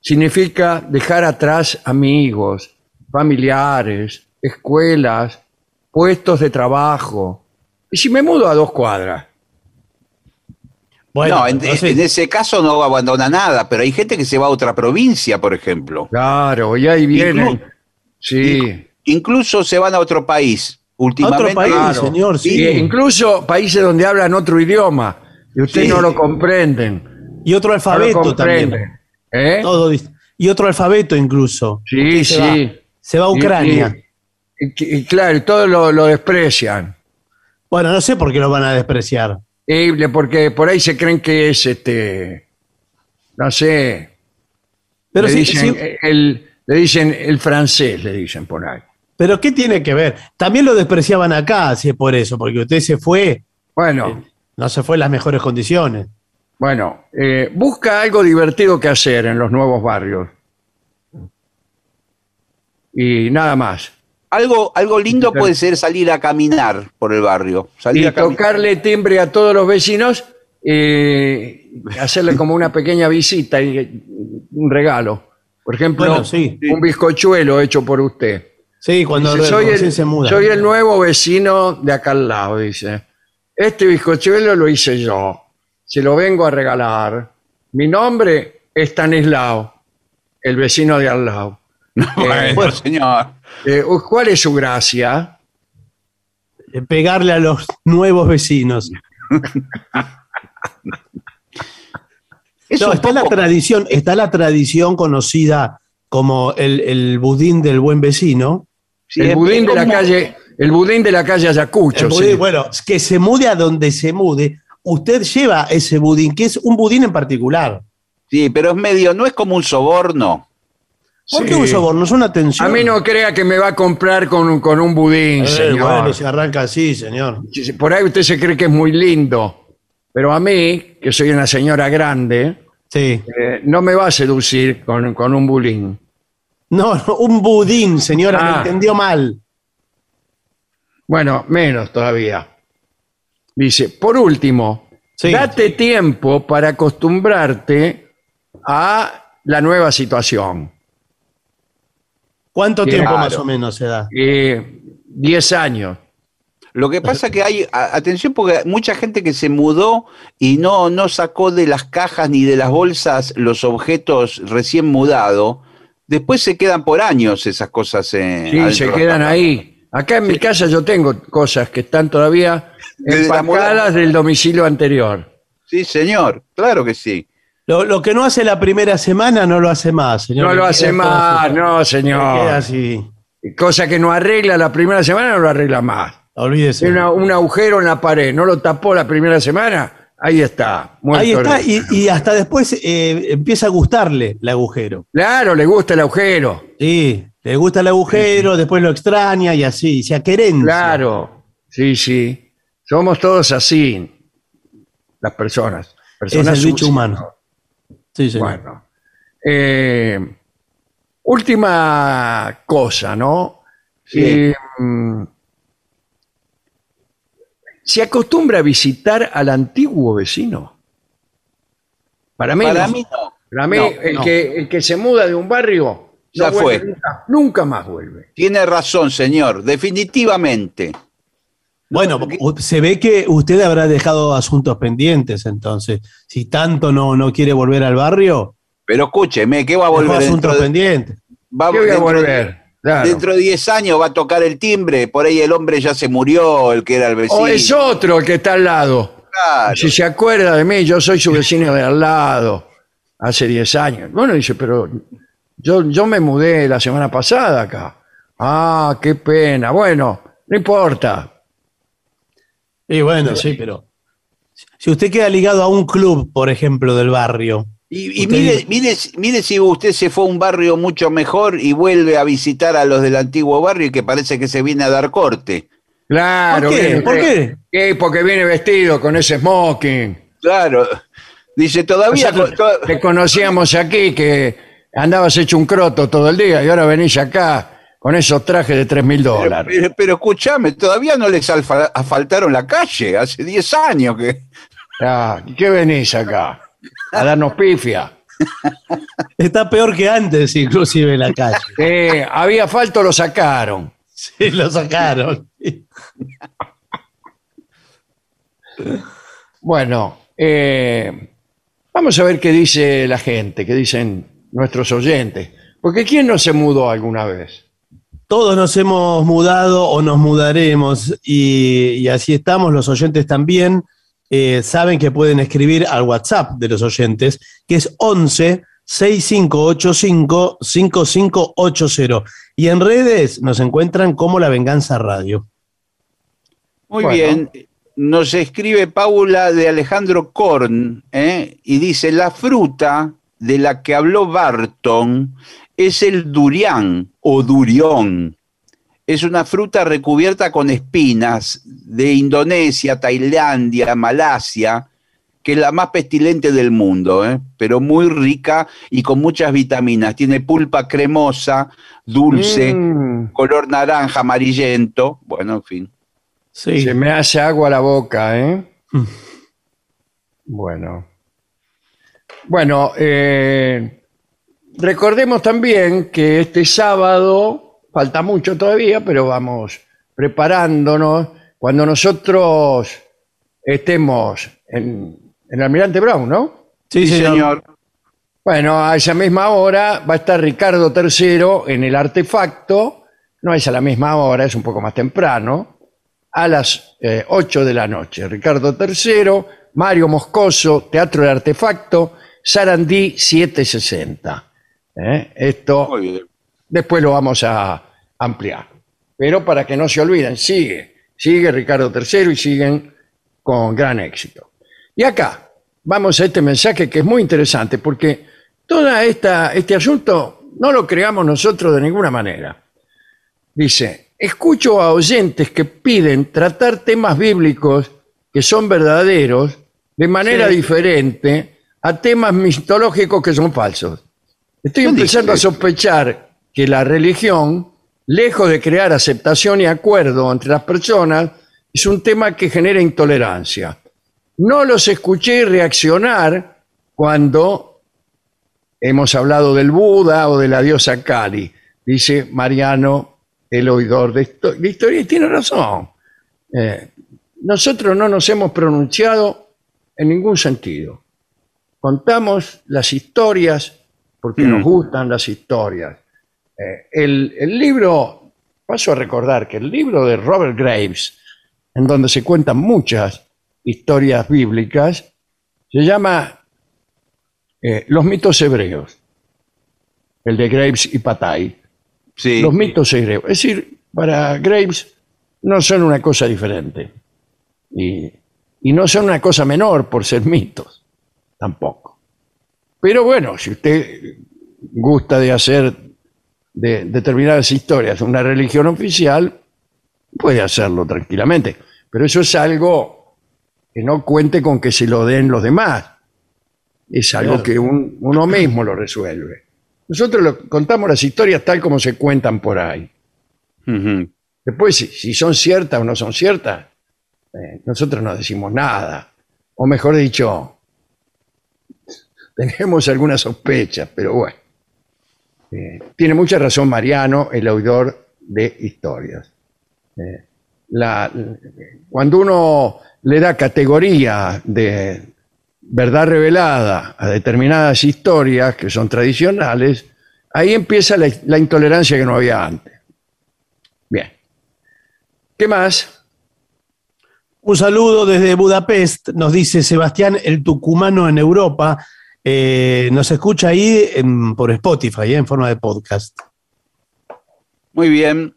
Significa dejar atrás amigos, familiares, escuelas, puestos de trabajo. ¿Y si me mudo a dos cuadras? Bueno, no, en, entonces- en ese caso no abandona nada, pero hay gente que se va a otra provincia, por ejemplo. Claro, y ahí vienen. Inclu- Sí. Incluso se van a otro país. Últimamente, otro país, claro. señor, sí. Y incluso países donde hablan otro idioma y ustedes Sí. no lo comprenden. Y otro alfabeto comprenden. también. ¿Eh? Todo y otro alfabeto incluso. Sí, se sí. va. Se va a Ucrania. Y, y- claro, todos lo, lo desprecian. Bueno, no sé por qué lo van a despreciar. Y porque por ahí se creen que es este. No sé. Pero, le, sí- dicen, sí, el, le dicen el francés, le dicen por ahí. pero ¿qué tiene que ver? También lo despreciaban acá, si es por eso, porque usted se fue, Bueno, no se fue en las mejores condiciones. Bueno, eh, busca algo divertido que hacer en los nuevos barrios. Y nada más. Algo, algo lindo puede ser salir a caminar por el barrio. Salir Y a tocarle timbre a todos los vecinos, eh, hacerle como una pequeña visita y un regalo. Por ejemplo, Bueno, sí. un bizcochuelo hecho por usted. Sí, cuando Dice, soy, el, se muda. soy el nuevo vecino de acá al lado, dice. Este bizcochuelo lo hice yo. Se lo vengo a regalar. Mi nombre es Stanislao, el vecino de al lado. (laughs) Bueno, señor. Eh, ¿Cuál es su gracia? Pegarle a los nuevos vecinos. (laughs) No, está la tradición, está la tradición conocida como el, el budín del buen vecino. sí, el budín de la como- calle, el budín de la calle Ayacucho. El budín, sí. Bueno, que se mude a donde se mude, usted lleva ese budín, que es un budín en particular. Sí, pero es medio, no es como un soborno. ¿Por qué un soborno? Es una atención. A mí no crea que me va a comprar con, un- con un budín, Eh, señor. bueno, se arranca así, señor. Si- Por ahí usted se cree que es muy lindo. Pero a mí, que soy una señora grande, Sí. eh, no me va a seducir con, con un budín. No, no, un budín, señora, me Ah. entendió mal. Bueno, menos todavía. Dice, por último, Sí. date tiempo para acostumbrarte a la nueva situación. ¿Cuánto tiempo más o menos se da? Eh, Diez años. Lo que pasa que hay, atención, porque hay mucha gente que se mudó y no, no sacó de las cajas ni de las bolsas los objetos recién mudados. Después se quedan por años esas cosas. eh, Sí, se quedan ahí. Acá en mi casa yo tengo cosas que están todavía empacadas del domicilio anterior. Sí, señor, claro que sí. Lo, lo que no hace la primera semana no lo hace más, señor. No lo hace más, así. no, Le queda señor. así. Cosa que no arregla la primera semana, no lo arregla más. Olvídese. Tiene una- un agujero en la pared, no lo tapó la primera semana, ahí está. muerto Ahí está, y, y hasta después eh, empieza a gustarle el agujero. Claro, le gusta el agujero. Sí, le gusta el agujero, después lo extraña y así, se acerencia. Claro, sí, sí. Somos todos así, las personas. Es personas el bicho humano. Sí, señor. Bueno. Eh, última cosa, ¿no? Sí. Eh, ¿Se acostumbra a visitar al antiguo vecino? Para mí, Para no. mí no. Para mí, No, el, no. Que, el que se muda de un barrio Ya fue. Nunca, nunca más vuelve. Tiene razón, señor, definitivamente. Bueno, se ve que usted habrá dejado asuntos pendientes, entonces. Si tanto no, no quiere volver al barrio, Pero escúcheme, ¿qué va a volver asuntos de, pendientes. va- ¿Qué voy a volver? Claro. Dentro de 10 años va a tocar el timbre, por ahí el hombre ya se murió, el que era el vecino. O es otro el que está al lado. Claro. Si se acuerda de mí, yo soy su vecino de al lado, hace 10 años. Bueno, dice, pero yo, yo me mudé la semana pasada acá. Ah, qué pena. Bueno, no importa. Y bueno, sí, pero si usted queda ligado a un club, por ejemplo, del barrio, Y, mire, mire, mire si usted se fue a un barrio mucho mejor y vuelve a visitar a los del antiguo barrio y que parece que se viene a dar corte. Claro. ¿Por qué? viene- ¿Por qué? ¿Qué? Porque viene vestido con ese smoking. Claro. Dice, todavía... To- te conocíamos aquí que andabas hecho un croto todo el día y ahora venís acá con esos trajes de 3 mil dólares. pero- pero escúchame, todavía no les alfa- asfaltaron la calle, hace 10 años que... Ah, ¿Qué venís acá? A darnos pifia. está peor que antes, inclusive en la calle. Sí, (laughs) había asfalto, lo sacaron. Sí, lo sacaron. Bueno, eh, vamos a ver qué dice la gente, qué dicen nuestros oyentes. Porque ¿quién no se mudó alguna vez? Todos nos hemos mudado o nos mudaremos y, y así estamos, los oyentes también. Eh, saben que pueden escribir al WhatsApp de los oyentes, que es 11 6585 5580. Y en redes nos encuentran como La Venganza Radio. Muy Bueno. bien. Nos escribe Paula de Alejandro Korn ¿eh? y dice, la fruta de la que habló Barton es el durián o durión. Es una fruta recubierta con espinas de Indonesia, Tailandia, Malasia, que es la más pestilente del mundo, ¿eh? pero muy rica y con muchas vitaminas. Tiene pulpa cremosa, dulce, Mm, color naranja, amarillento. Bueno, en fin. Sí. se me hace agua la boca, ¿eh? Mm. Bueno. Bueno, eh, recordemos también que este sábado, falta mucho todavía, pero vamos preparándonos. Cuando nosotros estemos en, en Almirante Brown, ¿no? Sí, Sí, señor. señor. Bueno, a esa misma hora va a estar Ricardo III en el artefacto. No es a la misma hora, es un poco más temprano. A las eh, 8 de la noche. Ricardo III, Mario Moscoso, Teatro de Artefacto, Sarandí 760. ¿Eh? Esto después lo vamos a ampliar. Pero para que no se olviden, sigue, sigue Ricardo III y siguen con gran éxito. Y acá vamos a este mensaje que es muy interesante porque todo este asunto no lo creamos nosotros de ninguna manera. Dice, escucho a oyentes que piden tratar temas bíblicos que son verdaderos de manera Sí. diferente a temas mitológicos que son falsos. Estoy ¿Quién empezando a sospechar que la religión, lejos de crear aceptación y acuerdo entre las personas, es un tema que genera intolerancia. No los escuché reaccionar cuando hemos hablado del Buda o de la diosa Kali, dice Mariano, el oidor de, de historia, y tiene razón. Eh, nosotros no nos hemos pronunciado en ningún sentido. Contamos las historias porque Mm. nos gustan las historias. Eh, el, el libro, paso a recordar que el libro de Robert Graves, en donde se cuentan muchas historias bíblicas, se llama eh, Los mitos hebreos, el de Graves y Patay. Sí. Los mitos hebreos. Es decir, para Graves no son una cosa diferente. Y, y no son una cosa menor por ser mitos, tampoco. Pero bueno, si usted gusta de hacer de determinadas historias una religión oficial, puede hacerlo tranquilamente. Pero eso es algo que no cuente con que se lo den los demás. Es algo Claro. que un- uno mismo lo resuelve. Nosotros lo- contamos las historias tal como se cuentan por ahí. Después, si, si son ciertas o no son ciertas, eh, nosotros no decimos nada. O mejor dicho, tenemos algunas sospechas, pero bueno. Eh, tiene mucha razón Mariano, el oidor de historias. Eh, cuando uno le da categoría de verdad revelada a determinadas historias que son tradicionales, ahí empieza la intolerancia que no había antes. Bien. ¿Qué más? Un saludo desde Budapest, nos dice Sebastián, el tucumano en Europa. Eh, nos escucha ahí en- por Spotify, eh, en forma de podcast. Muy bien.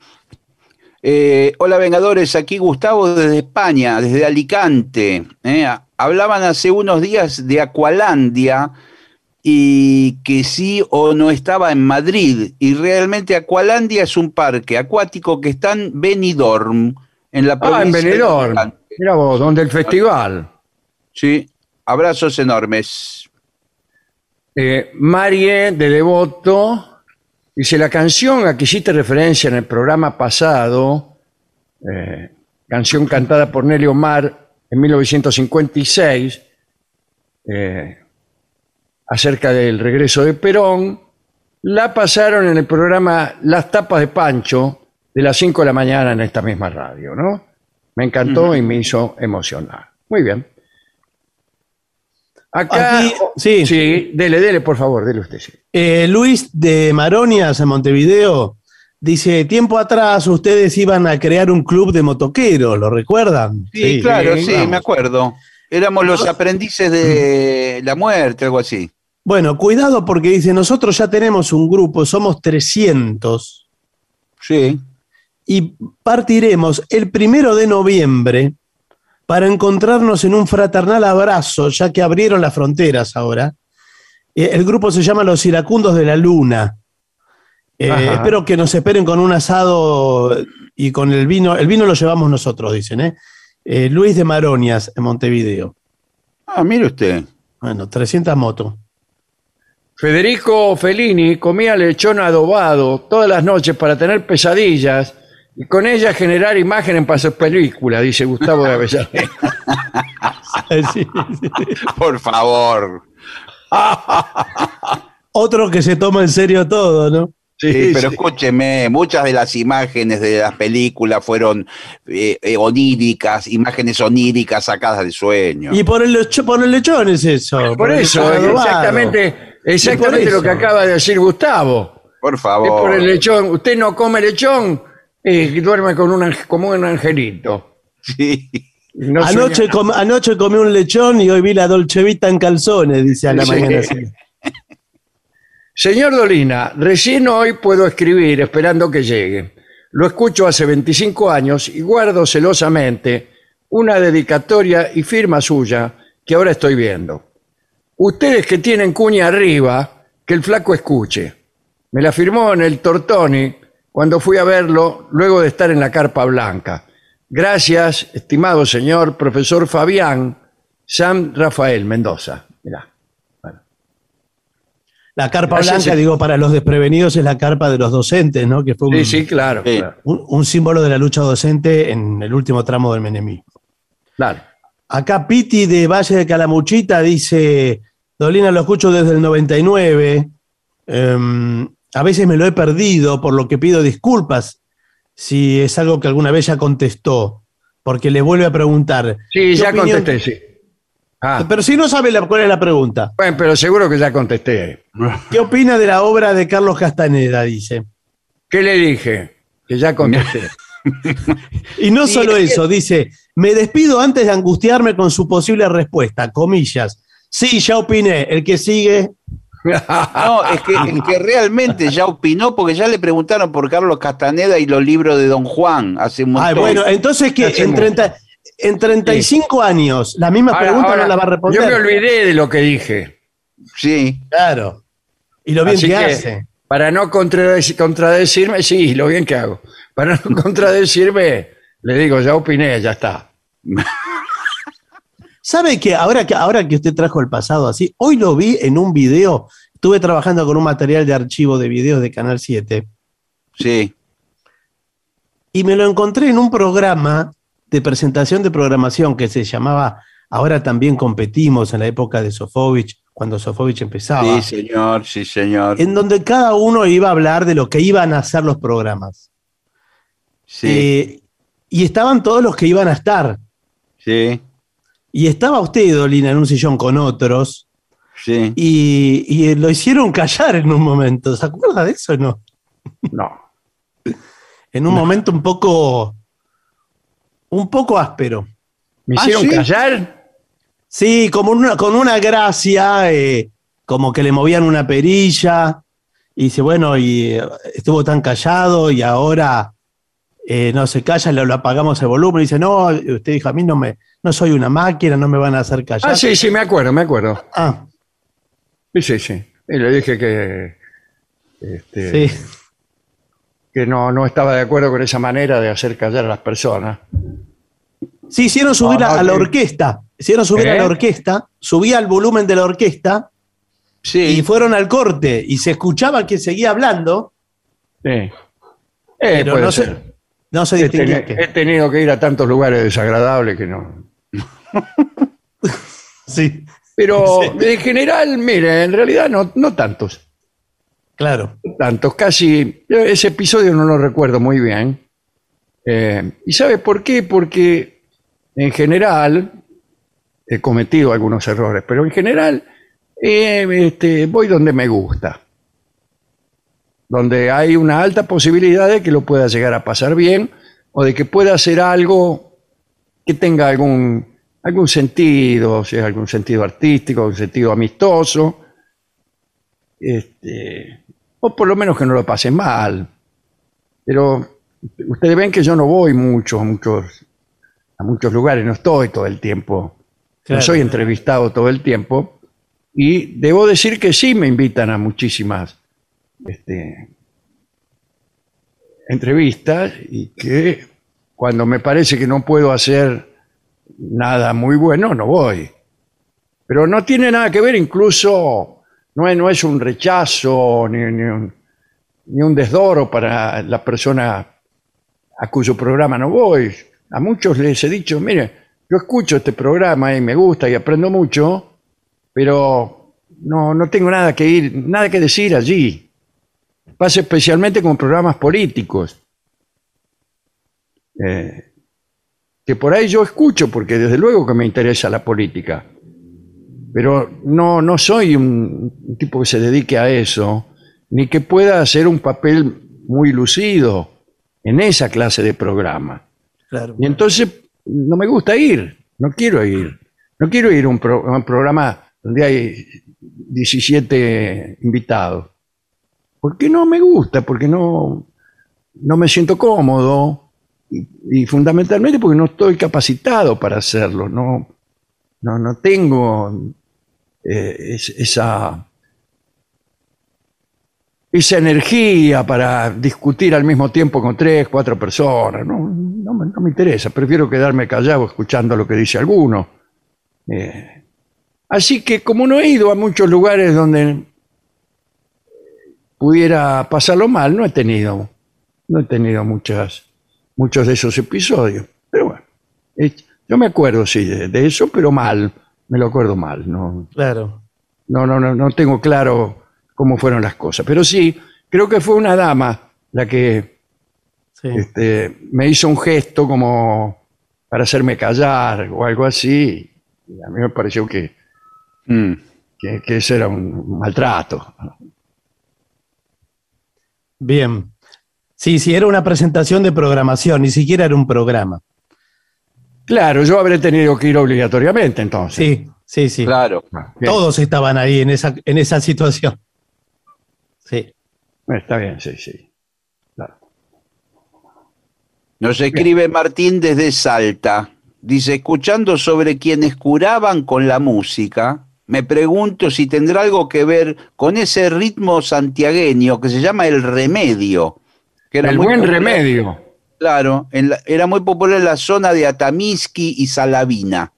Eh, hola Vengadores, aquí Gustavo desde España, desde Alicante. ¿eh? Hablaban hace unos días de Aqualandia y que sí o no estaba en Madrid. Y realmente Aqualandia es un parque acuático que está en Benidorm, en la provincia Ah, en de Benidorm. Mira vos, donde el festival. Sí, abrazos enormes. Eh, Marie de Devoto dice la canción a que hiciste referencia en el programa pasado, eh, canción cantada por Nelly Omar en 1956, eh, acerca del regreso de Perón, la pasaron en el programa Las Tapas de Pancho de las 5 de la mañana en esta misma radio, ¿no? Me encantó y me hizo emocionar. Muy bien. Acá, Aquí- sí. sí, dele, dele, por favor, dele usted. sí. Eh, Luis de Maronias, en Montevideo, dice, tiempo atrás ustedes iban a crear un club de motoqueros, ¿lo recuerdan? Sí, claro, sí, vamos. me acuerdo. Éramos los aprendices de la muerte, algo así. Bueno, cuidado porque dice, nosotros ya tenemos un grupo, somos 300 Sí. y partiremos el primero de noviembre para encontrarnos en un fraternal abrazo, ya que abrieron las fronteras ahora. Eh, el grupo se llama Los Iracundos de la Luna. Eh, espero que nos esperen con un asado y con el vino. El vino lo llevamos nosotros, dicen, ¿eh? Eh, Luis de Maronias, en Montevideo. Ah, mire usted. Bueno, 300 motos. Federico Fellini comía lechón adobado todas las noches para tener pesadillas y con ellas generar imágenes para sus películas, dice Gustavo de Avellaneda. (laughs) Sí, sí. Por favor. Otro que se toma en serio todo, ¿no? Sí, pero sí. escúcheme, muchas de las imágenes de las películas fueron eh, eh, oníricas, imágenes oníricas sacadas de sueño. Y por el, por el lechón es eso. Por eso, exactamente, exactamente por lo que acaba de decir Gustavo. Por Es favor. por el lechón. Usted no come lechón y duerme con un, ange- como un angelito. Sí. No Anoche, sueña- com- anoche comí un lechón y hoy vi la Dolce Vita en calzones, dice a la Sí. mañana. (laughs) siguiente. Señor Dolina, recién hoy puedo escribir esperando que llegue. Lo escucho hace 25 años y guardo celosamente una dedicatoria y firma suya que ahora estoy viendo. Ustedes que tienen cuña arriba, que el flaco escuche. Me la firmó en el Tortoni cuando fui a verlo luego de estar en la carpa blanca. Gracias, estimado señor profesor Fabián San Rafael Mendoza. Mirá. La carpa Gracias, blanca, sí. digo, para los desprevenidos es la carpa de los docentes, ¿no? Que fue un, Sí, sí, claro, un- un símbolo de la lucha docente en el último tramo del menemismo. claro. Acá Piti de Valle de Calamuchita dice, Dolina lo escucho desde el 99, em, a veces me lo he perdido, por lo que pido disculpas si es algo que alguna vez ya contestó, porque le vuelve a preguntar. Sí, ¿Qué ya opinión- contesté, sí. Ah, Pero si no sabe la- cuál es la pregunta. bueno, pero seguro que ya contesté. ¿Qué opina de la obra de Carlos Castaneda? Dice. ¿Qué le dije? Que ya contesté. (laughs) Y no Sí, solo es que- eso, dice, me despido antes de angustiarme con su posible respuesta, comillas. Sí, ya opiné, el que sigue, No, es que, es que realmente ya opinó porque ya le preguntaron por Carlos Castaneda y los libros de Don Juan hace un montón. Ay, bueno, entonces que en, mucho. 30 en 35 años, la misma Ahora- pregunta ahora, no la va a responder. Yo me olvidé de lo que dije. Sí. Claro. Y lo bien Así que, que, hace. para no contradec- contradecirme, sí, lo bien que hago. Para no (laughs) contradecirme, le digo, ya opiné, ya está. (laughs) ¿Sabe que ahora, que ahora que usted trajo el pasado así, hoy lo vi en un video, estuve trabajando con un material de archivo de videos de Canal 7 Sí. y me lo encontré en un programa de presentación de programación que se llamaba Ahora también competimos en la época de Sofovich, cuando Sofovich empezaba. Sí, señor, sí, señor. en donde cada uno iba a hablar de lo que iban a hacer los programas. Sí, Eh, y estaban todos los que iban a estar. sí, Y estaba usted, Dolina, en un sillón con otros. sí. Y, y lo hicieron callar en un momento. ¿Se acuerda de eso o no? No. En un momento un poco. Un poco áspero. ¿Me Ah, hicieron ¿sí? callar? Sí, como una, con una gracia, eh, como que le movían una perilla. Y dice, bueno, y eh, estuvo tan callado y ahora eh, no se calla, lo, lo apagamos el volumen. Y dice, no, usted dijo, a mí no me, no soy una máquina, no me van a hacer callar. Ah, sí, sí, me acuerdo, me acuerdo. Ah, Sí, sí, sí. Y le dije que, este, sí. que no, no estaba de acuerdo con esa manera de hacer callar a las personas. Sí, hicieron subir No, a, no, a la que- orquesta. Hicieron subir a ¿Eh? la orquesta, subía el volumen de la orquesta y Sí, fueron al corte y se escuchaba que seguía hablando, Sí. Eh, pero no se, no se He, distinguía teni- qué. he tenido que ir a tantos lugares desagradables que no. (laughs) Sí, Pero en general, mire, en realidad no, no tantos. claro. No tantos, casi. yo Ese episodio no lo recuerdo muy bien. Eh, ¿Y sabe por qué? Porque en general he cometido algunos errores, pero en general eh, este, voy donde me gusta. Donde hay una alta posibilidad de que lo pueda llegar a pasar bien o de que pueda hacer algo que tenga algún, algún sentido, o sea, algún sentido artístico, algún sentido amistoso. Este, o por lo menos que no lo pasen mal. Pero ustedes ven que yo no voy mucho a muchos, a muchos lugares, no estoy todo el tiempo, Claro. no soy entrevistado todo el tiempo, y debo decir que sí me invitan a muchísimas este, entrevistas y que cuando me parece que no puedo hacer nada muy bueno, no voy. Pero no tiene nada que ver, incluso no es, no es un rechazo ni, ni un, ni un desdoro para la persona a cuyo programa no voy. A muchos les he dicho, mire, yo escucho este programa y me gusta y aprendo mucho, pero no, no tengo nada que ir, nada que decir allí. Pasa especialmente con programas políticos. Eh, que por ahí yo escucho, porque desde luego que me interesa la política. Pero no, no soy un, un tipo que se dedique a eso, ni que pueda hacer un papel muy lucido en esa clase de programa. Claro. Y entonces no me gusta ir, no quiero ir. No quiero ir a un, pro- a un programa donde hay 17 invitados. Porque no me gusta, porque no, no me siento cómodo y, fundamentalmente porque no estoy capacitado para hacerlo. No, no, no tengo eh, es- esa, esa energía para discutir al mismo tiempo con tres, cuatro personas. No, no me interesa. Prefiero quedarme callado escuchando lo que dice alguno. Eh, así que como no he ido a muchos lugares donde pudiera pasarlo mal, no he tenido, no he tenido muchas, muchos de esos episodios. Pero bueno, yo me acuerdo, sí, de, de eso, pero mal. Me lo acuerdo mal. No, Claro. no, no, no, no tengo claro cómo fueron las cosas. Pero sí, creo que fue una dama la que Sí. este, me hizo un gesto como para hacerme callar o algo así. Y a mí me pareció que, Mm. que, que eso era un maltrato. Bien. Sí, sí, era una presentación de programación, ni siquiera era un programa. Claro, yo habré tenido que ir obligatoriamente entonces. Sí, sí, sí. Claro. Bien, Todos estaban ahí en esa, en esa situación. Sí. Está bien, sí, sí. Claro. Nos escribe Martín desde Salta. Dice, escuchando sobre quienes curaban con la música, me pregunto si tendrá algo que ver con ese ritmo santiagueño que se llama el remedio. Que era El muy buen popular- remedio. Claro, en la- era muy popular en la zona de Atamisqui y Salavina.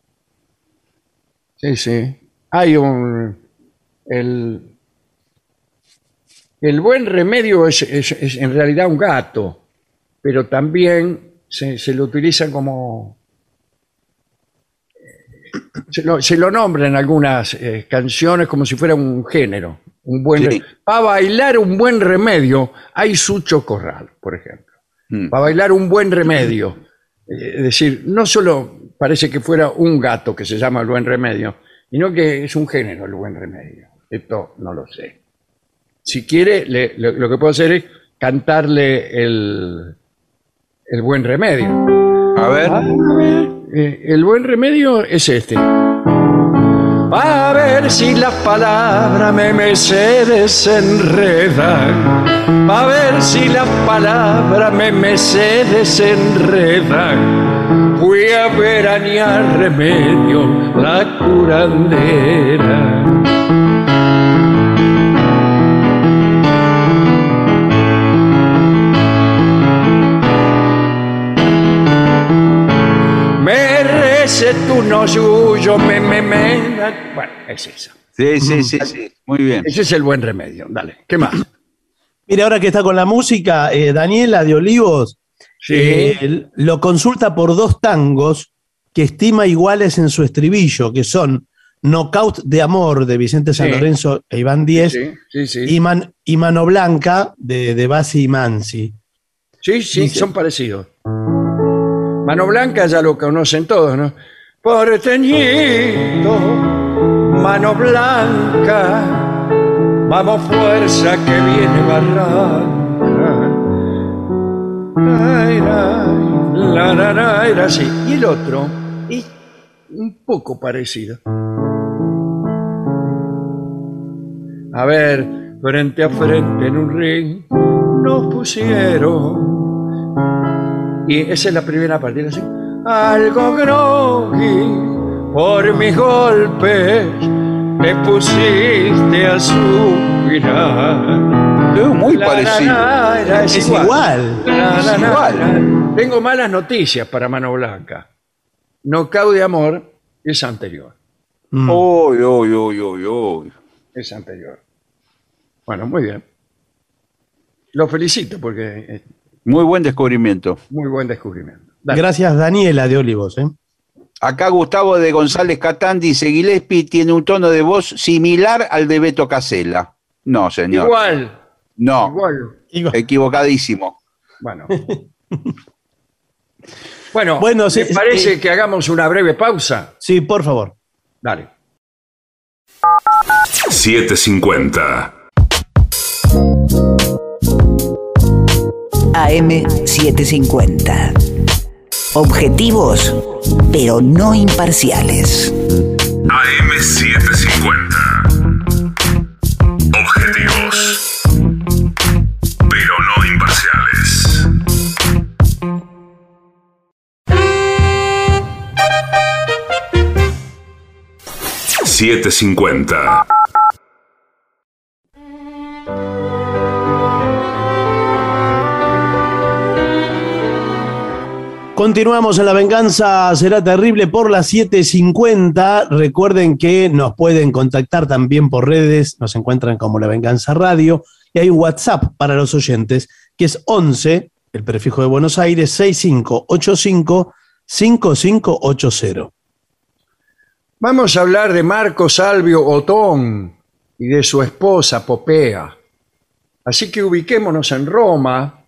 Sí, sí. Hay un. El, el buen remedio es, es- es en realidad un gato, pero también se, se lo utiliza como. Se lo, se lo nombra en algunas eh, canciones como si fuera un género. Un buen, Sí. Para bailar un buen remedio, hay Sucho Corral, por ejemplo. Mm. Para bailar un buen remedio. Eh, Es decir, no solo parece que fuera un gato que se llama el buen remedio, sino que es un género el buen remedio. Esto no lo sé. Si quiere, le- lo, lo que puedo hacer es cantarle el, el buen remedio. A ver. A ver, eh, el buen remedio es este. A ver si las palabras me, me se desenredan. A ver si las palabras me, me se desenredan. Fui a veranear remedio la curandera. Receto unos yuyos, me, me, me. Bueno, es eso. Sí, sí, sí, sí. Muy bien. Ese es el buen remedio. Dale, ¿qué más? (clears throat) Mira, ahora que está con la música, eh, Daniela de Olivos Sí. eh, lo consulta por dos tangos que estima iguales en su estribillo, que son Knockout de Amor de Vicente San Sí. Lorenzo e Iván Díez sí, sí, sí. y, Man- y Mano Blanca de, de Basi y Mansi. Sí, sí, Dice- son parecidos. Mano Blanca ya lo conocen todos, ¿no? Por teñido, mano blanca, vamos fuerza que viene barranca. La, la, la, así. Y el otro es un poco parecido. A ver, frente a frente en un ring nos pusieron. Y esa es la primera parte. así. Algo groggy por mis golpes te pusiste a suspirar. Es muy La, parecido. es, Es igual. Es. Tengo malas noticias para Mano Blanca. Knockout de Amor es anterior. Mm. Uy, uy, uy, uy, uy. Es anterior. Bueno, muy bien. Lo felicito porque es Muy buen descubrimiento. muy buen descubrimiento. Dale. Gracias, Daniela de Olivos. ¿eh? Acá Gustavo de González Catán dice, Gillespie tiene un tono de voz similar al de Beto Casella. No, señor. Igual, No, igual. Equivocadísimo. Bueno. (laughs) Bueno, Bueno, sí, ¿me parece eh, que hagamos una breve pausa? Sí, por favor. Dale. 750. AM750. Objetivos, pero no imparciales. AM750. Objetivos. Pero no imparciales. Siete cincuenta. Continuamos en La Venganza Será Terrible por las 7.50. Recuerden que nos pueden contactar también por redes, nos encuentran como La Venganza Radio y hay un WhatsApp para los oyentes que es 11, el prefijo de Buenos Aires, 6585-5580. Vamos a hablar de Marco Salvio Otón y de su esposa Popea. Así que ubiquémonos en Roma,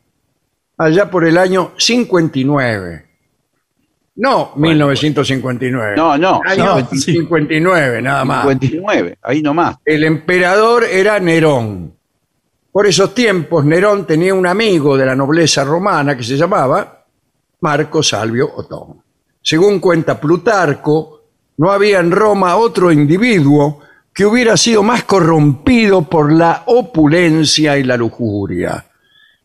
allá por el año 59. No, 1959. No, no, Año no, sí. 59, nada más. 59, ahí nomás. El emperador era Nerón. Por esos tiempos, Nerón tenía un amigo de la nobleza romana que se llamaba Marco Salvio Otón. Según cuenta Plutarco, no había en Roma otro individuo que hubiera sido más corrompido por la opulencia y la lujuria.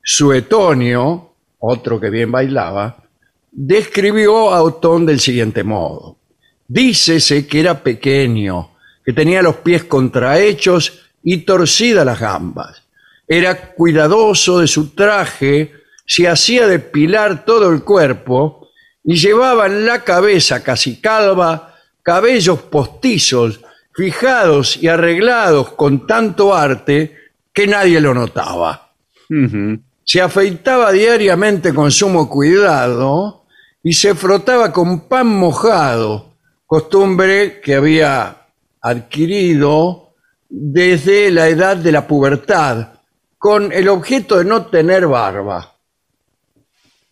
Suetonio, otro que bien bailaba, describió a Otón del siguiente modo. Dícese que era pequeño, que tenía los pies contrahechos y torcidas las gambas. Era cuidadoso de su traje, se hacía depilar todo el cuerpo y llevaba en la cabeza casi calva cabellos postizos, fijados y arreglados con tanto arte que nadie lo notaba. Se afeitaba diariamente con sumo cuidado y se frotaba con pan mojado, costumbre que había adquirido desde la edad de la pubertad, con el objeto de no tener barba.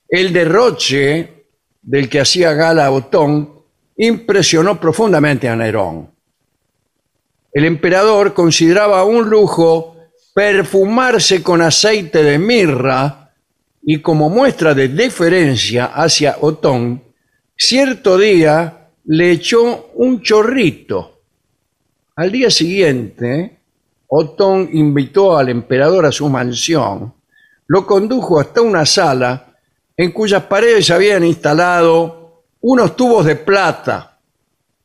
El derroche del que hacía gala Otón impresionó profundamente a Nerón. El emperador consideraba un lujo perfumarse con aceite de mirra y como muestra de deferencia hacia Otón, cierto día le echó un chorrito. Al día siguiente, Otón invitó al emperador a su mansión, lo condujo hasta una sala en cuyas paredes habían instalado unos tubos de plata.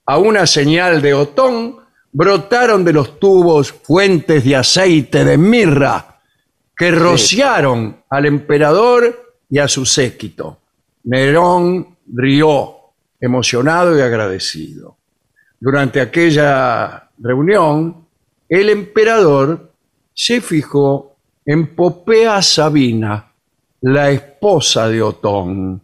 A una señal de Otón, brotaron de los tubos fuentes de aceite de mirra que rociaron al emperador y a su séquito. Nerón rió, emocionado y agradecido. Durante aquella reunión, el emperador se fijó en Popea Sabina, la esposa de Otón.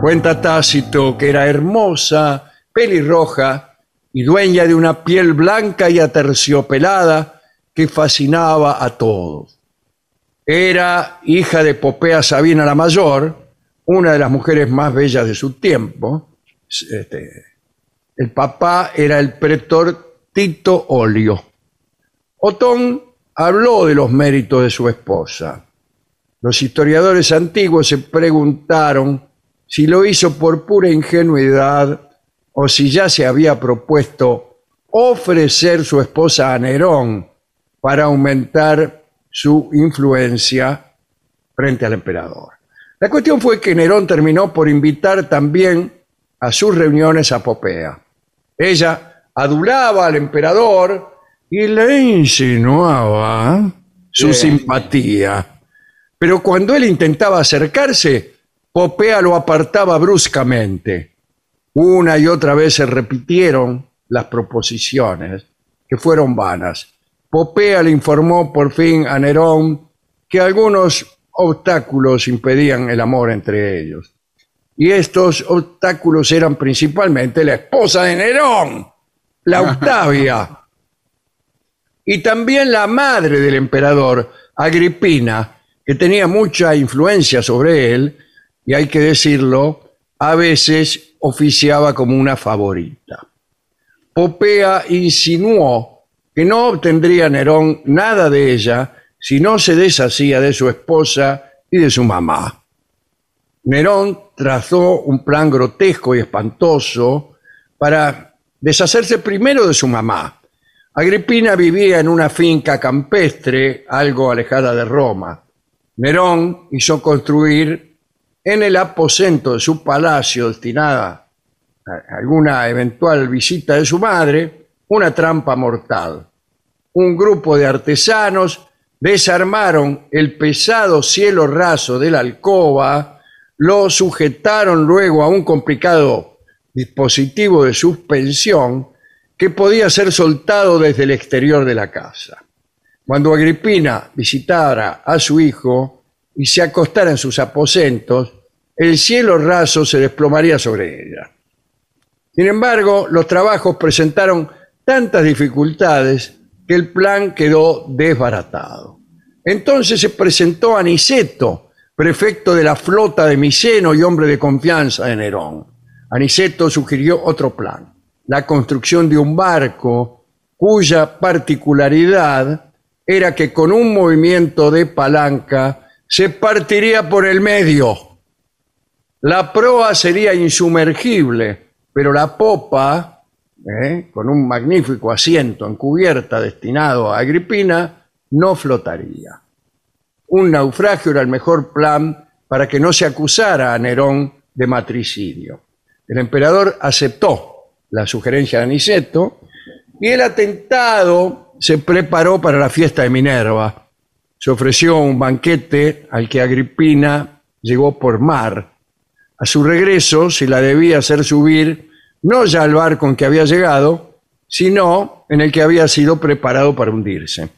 Cuenta Tácito que era hermosa, pelirroja y dueña de una piel blanca y aterciopelada que fascinaba a todos. Era hija de Popea Sabina la Mayor, una de las mujeres más bellas de su tiempo. Este, el papá era el pretor Tito Olio. Otón habló de los méritos de su esposa. Los historiadores antiguos se preguntaron si lo hizo por pura ingenuidad o si ya se había propuesto ofrecer su esposa a Nerón para aumentar su influencia frente al emperador. La cuestión fue que Nerón terminó por invitar también a sus reuniones a Popea. Ella adulaba al emperador y le insinuaba su simpatía. Pero cuando él intentaba acercarse, Popea lo apartaba bruscamente. Una y otra vez se repitieron las proposiciones, que fueron vanas. Popea le informó por fin a Nerón que algunos obstáculos impedían el amor entre ellos. Y estos obstáculos eran principalmente la esposa de Nerón, la (laughs) Octavia, y también la madre del emperador, Agripina, que tenía mucha influencia sobre él, y hay que decirlo, a veces oficiaba como una favorita. Popea insinuó que no obtendría Nerón nada de ella si no se deshacía de su esposa y de su mamá. Nerón trazó un plan grotesco y espantoso para deshacerse primero de su mamá. Agripina vivía en una finca campestre algo alejada de Roma. Nerón hizo construir en el aposento de su palacio destinada a alguna eventual visita de su madre una trampa mortal. Un grupo de artesanos desarmaron el pesado cielo raso de la alcoba, lo sujetaron luego a un complicado dispositivo de suspensión que podía ser soltado desde el exterior de la casa. Cuando Agripina visitara a su hijo y se acostara en sus aposentos, el cielo raso se desplomaría sobre ella. Sin embargo, los trabajos presentaron tantas dificultades que el plan quedó desbaratado. Entonces se presentó Aniceto, prefecto de la flota de Miceno y hombre de confianza de Nerón. Aniceto sugirió otro plan, la construcción de un barco cuya particularidad era que con un movimiento de palanca se partiría por el medio. La proa sería insumergible, pero la popa, eh, con un magnífico asiento en cubierta destinado a Agripina, no flotaría. Un naufragio era el mejor plan para que no se acusara a Nerón de matricidio. El emperador aceptó la sugerencia de Aniceto y el atentado se preparó para la fiesta de Minerva. Se ofreció un banquete al que Agripina llegó por mar. A su regreso se la debía hacer subir no ya al barco en que había llegado, sino en el que había sido preparado para hundirse.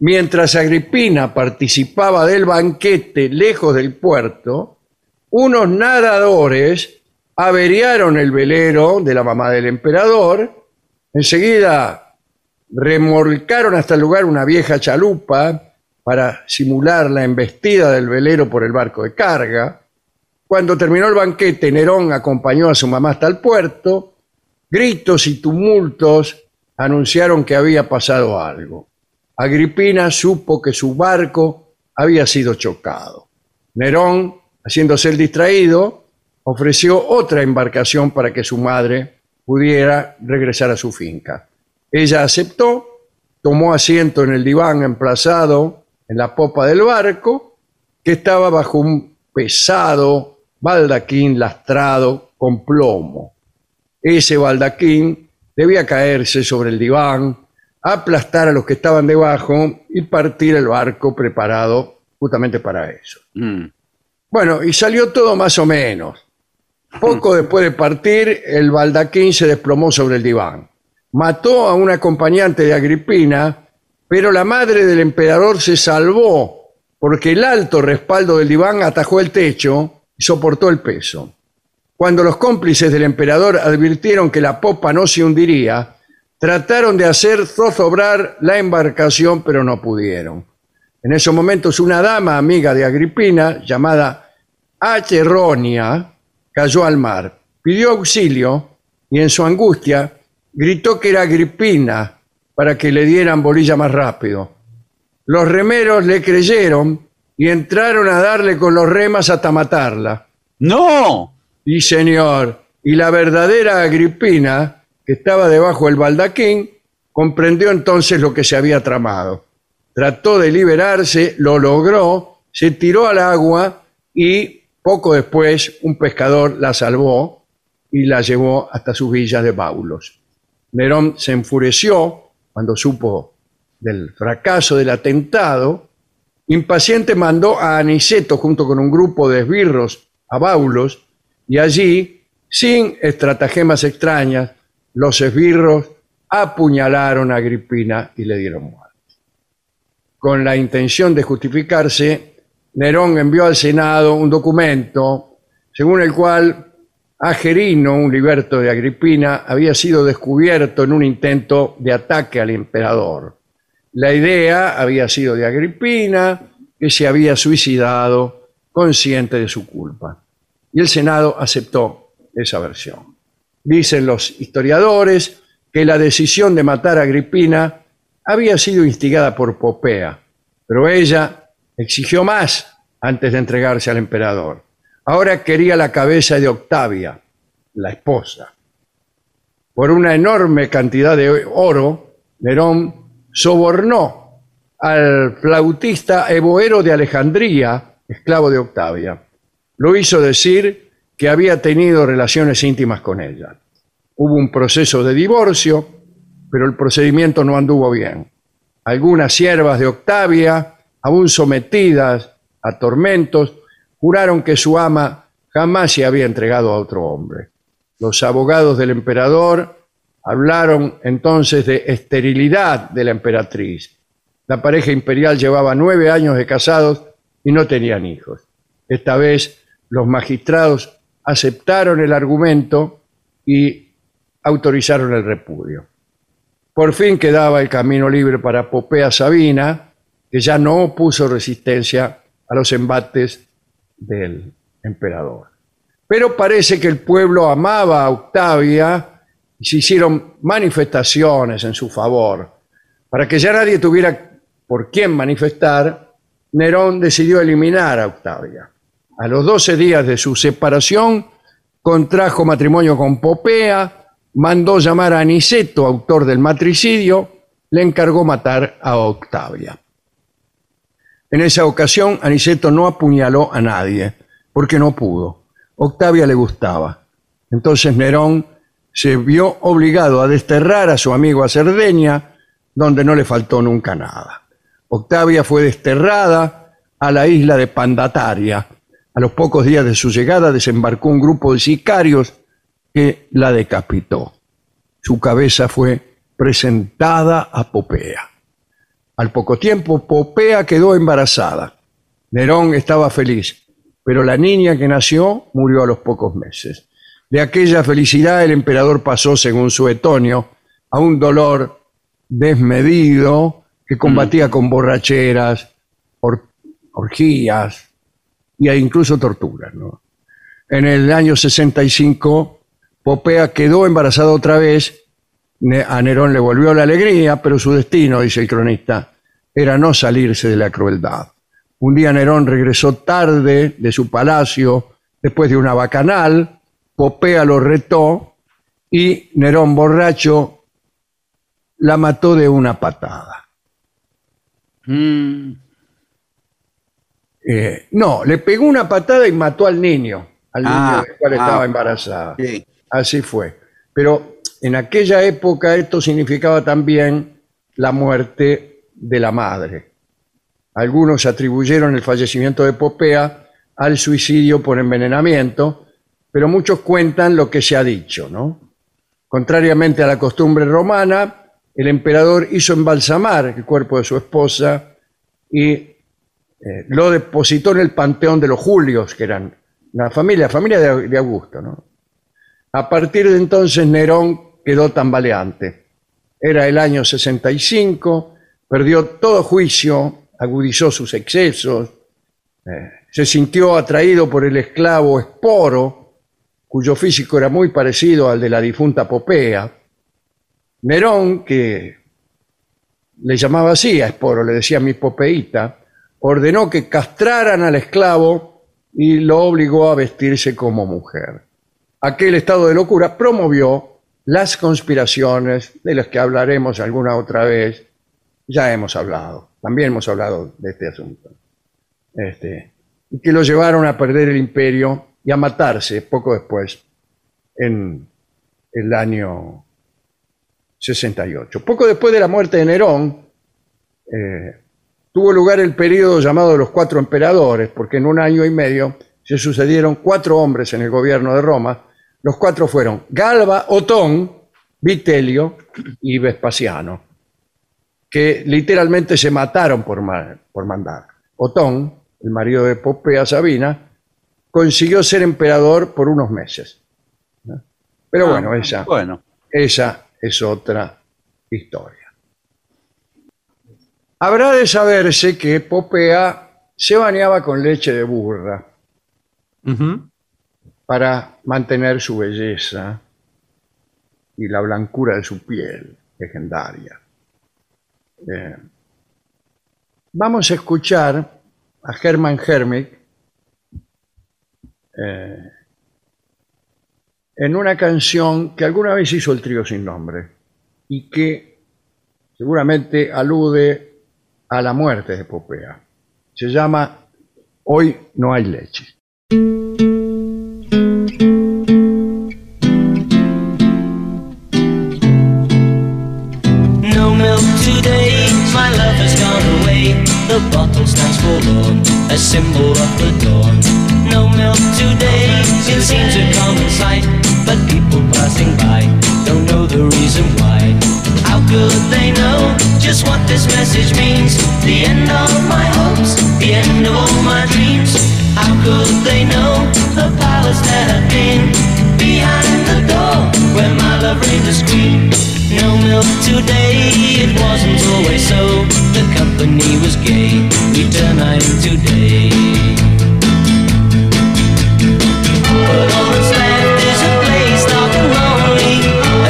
Mientras Agripina participaba del banquete lejos del puerto, unos nadadores averiaron el velero de la mamá del emperador, enseguida remolcaron hasta el lugar una vieja chalupa para simular la embestida del velero por el barco de carga. Cuando terminó el banquete, Nerón acompañó a su mamá hasta el puerto. Gritos y tumultos anunciaron que había pasado algo. Agripina supo que su barco había sido chocado. Nerón, haciéndose el distraído, ofreció otra embarcación para que su madre pudiera regresar a su finca. Ella aceptó, tomó asiento en el diván emplazado en la popa del barco, que estaba bajo un pesado baldaquín lastrado con plomo. Ese baldaquín debía caerse sobre el diván, aplastar a los que estaban debajo y partir el barco preparado justamente para eso. Mm. Bueno, y salió todo más o menos. Poco después de partir, el baldaquín se desplomó sobre el diván. Mató a un acompañante de Agripina, pero la madre del emperador se salvó porque el alto respaldo del diván atajó el techo y soportó el peso. Cuando los cómplices del emperador advirtieron que la popa no se hundiría, trataron de hacer zozobrar la embarcación, pero no pudieron. En esos momentos una dama amiga de Agripina, llamada Acheronia, cayó al mar, pidió auxilio y en su angustia gritó que era Agripina para que le dieran bolilla más rápido. Los remeros le creyeron y entraron a darle con los remas hasta matarla. ¡No! Y señor, y la verdadera Agripina, que estaba debajo del baldaquín, comprendió entonces lo que se había tramado. Trató de liberarse, lo logró, se tiró al agua y poco después, un pescador la salvó y la llevó hasta sus villas de Baulos. Nerón se enfureció cuando supo del fracaso del atentado. Impaciente mandó a Aniceto junto con un grupo de esbirros a Baulos y allí Sin estratagemas extrañas, los esbirros apuñalaron a Agripina y le dieron muerte. Con la intención de justificarse, Nerón envió al Senado un documento según el cual Agerino, un liberto de Agripina, había sido descubierto en un intento de ataque al emperador. La idea había sido de Agripina, que se había suicidado consciente de su culpa. Y el Senado aceptó esa versión. Dicen los historiadores que la decisión de matar a Agripina había sido instigada por Popea, pero ella exigió más antes de entregarse al emperador. Ahora quería la cabeza de Octavia, la esposa. Por una enorme cantidad de oro, Nerón sobornó al flautista Evoero de Alejandría, esclavo de Octavia. Lo hizo decir que había tenido relaciones íntimas con ella. Hubo un proceso de divorcio, pero el procedimiento no anduvo bien. Algunas siervas de Octavia, aún sometidas a tormentos, juraron que su ama jamás se había entregado a otro hombre. Los abogados del emperador hablaron entonces de esterilidad de la emperatriz. La pareja imperial llevaba nueve años de casados y no tenían hijos. Esta vez los magistrados aceptaron el argumento y autorizaron el repudio. Por fin quedaba el camino libre para Popea Sabina, que ya no opuso resistencia a los embates del emperador. Pero parece que el pueblo amaba a Octavia y se hicieron manifestaciones en su favor. Para que ya nadie tuviera por quién manifestar, Nerón decidió eliminar a Octavia. A los 12 días de su separación, contrajo matrimonio con Popea, mandó llamar a Aniceto, autor del matricidio, le encargó matar a Octavia. En esa ocasión, Aniceto no apuñaló a nadie, porque no pudo. Octavia le gustaba. Entonces Nerón se vio obligado a desterrar a su amigo a Cerdeña, donde no le faltó nunca nada. Octavia fue desterrada a la isla de Pandataria. A los pocos días de su llegada desembarcó un grupo de sicarios que la decapitó. Su cabeza fue presentada a Popea. Al poco tiempo, Popea quedó embarazada. Nerón estaba feliz, pero la niña que nació murió a los pocos meses. De aquella felicidad el emperador pasó, según Suetonio, a un dolor desmedido que combatía con borracheras, orgías y incluso torturas. En el año 65 Popea quedó embarazada otra vez. A Nerón le volvió la alegría, pero su destino, dice el cronista, era no salirse de la crueldad. Un día Nerón regresó tarde de su palacio después de una bacanal. Popea lo retó y Nerón, borracho, la mató de una patada. Mm. Eh, no, le pegó una patada y mató al niño, al niño Ah, del cual ah, estaba embarazada. Sí. Así fue. Pero en aquella época esto significaba también la muerte de la madre. Algunos atribuyeron el fallecimiento de Popea al suicidio por envenenamiento, pero muchos cuentan lo que se ha dicho, ¿no? Contrariamente a la costumbre romana, el emperador hizo embalsamar el cuerpo de su esposa y eh, lo depositó en el panteón de los Julios, que eran una familia, familia de, Augusto. A partir de entonces Nerón quedó tambaleante. Era el año 65, perdió todo juicio, agudizó sus excesos, eh, se sintió atraído por el esclavo Esporo, cuyo físico era muy parecido al de la difunta Popea. Nerón, que le llamaba así a Esporo, le decía mi Popeíta, ordenó que castraran al esclavo y lo obligó a vestirse como mujer aquel estado de locura promovió las conspiraciones de las que hablaremos alguna otra vez. Ya hemos hablado, también hemos hablado de este asunto. Este, y que lo llevaron a perder el imperio y a matarse poco después, en el año 68. Poco después de la muerte de Nerón, eh, tuvo lugar el periodo llamado los cuatro emperadores, porque en un año y medio se sucedieron cuatro hombres en el gobierno de Roma, Los cuatro fueron Galba, Otón, Vitelio y Vespasiano, que literalmente se mataron por, ma- por mandar. Otón, el marido de Popea Sabina, consiguió ser emperador por unos meses. Pero Ah, bueno, esa, Bueno, esa es otra historia. Habrá de saberse que Popea se bañaba con leche de burra. Para mantener su belleza y la blancura de su piel legendaria. Eh, vamos a escuchar a Hermann Hermig eh, en una canción que alguna vez hizo el trío sin nombre y que seguramente alude a la muerte de Popea. Se llama Hoy no hay leche. Milk today, my love has gone away. The bottle stands forlorn, a symbol of the dawn. No milk today, it seems a common sight. But people passing by don't know the reason why. How could they know just what this message means? The end of my hopes, the end of all my dreams. How could they know the palace that had been behind the door where my love reigned as queen? No milk today, it wasn't always so. The company was gay, we turn night into day. But is a place dark and lonely.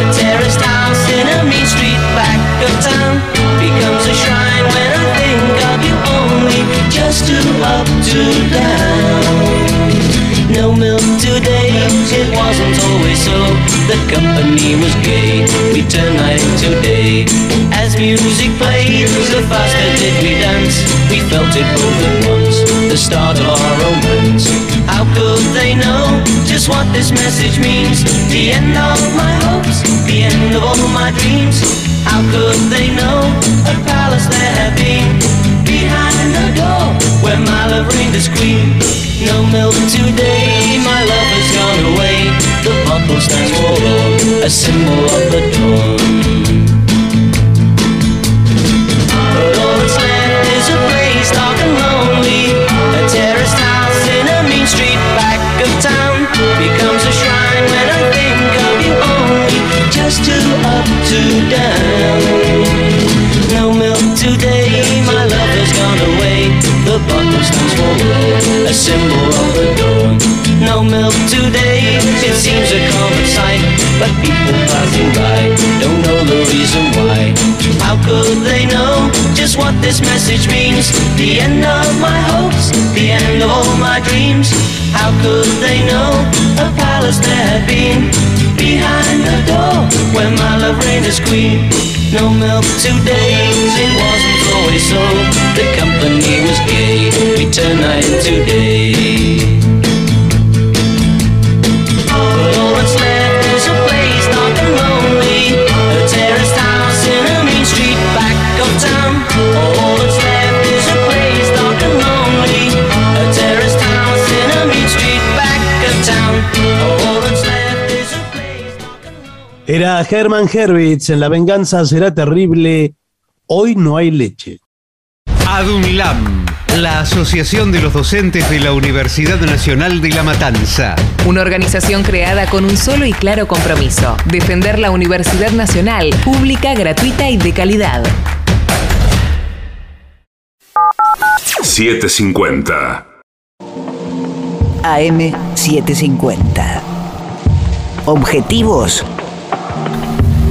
A terraced house in a mean street back of town becomes a shrine when I think of you only. Just to up to down. No milk today, it wasn't. The company was gay, we turned night into day. As music played, the faster did we dance. We felt it both at once, the start of our romance. How could they know just what this message means? The end of my hopes, the end of all my dreams. How could they know a palace there had been behind the door where my love reigned as queen? No milk today, my love gone away. The bottle stands forlorn, a symbol of the dawn. But all that's left is a place dark and lonely. A terraced house in a mean street back of town becomes a shrine when I think of you only. Just up down. No milk today, my love has gone away. The stands for a symbol of the dawn. No milk today, it seems a common sight, but people passing by don't know the reason why. How could they know just what this message means? The end of my hopes, the end of all my dreams. How could they know a palace there had been behind the door where my love reigned as queen? No milk today, it wasn't always so. The company was gay, we turned night into day. Era Hermann Herwitz en La venganza será terrible. Hoy no hay leche. ADUNLAM, la Asociación de los Docentes de la Universidad Nacional de La Matanza. Una organización creada con un solo y claro compromiso, defender la Universidad Nacional, pública, gratuita y de calidad. 750. AM750. Objetivos,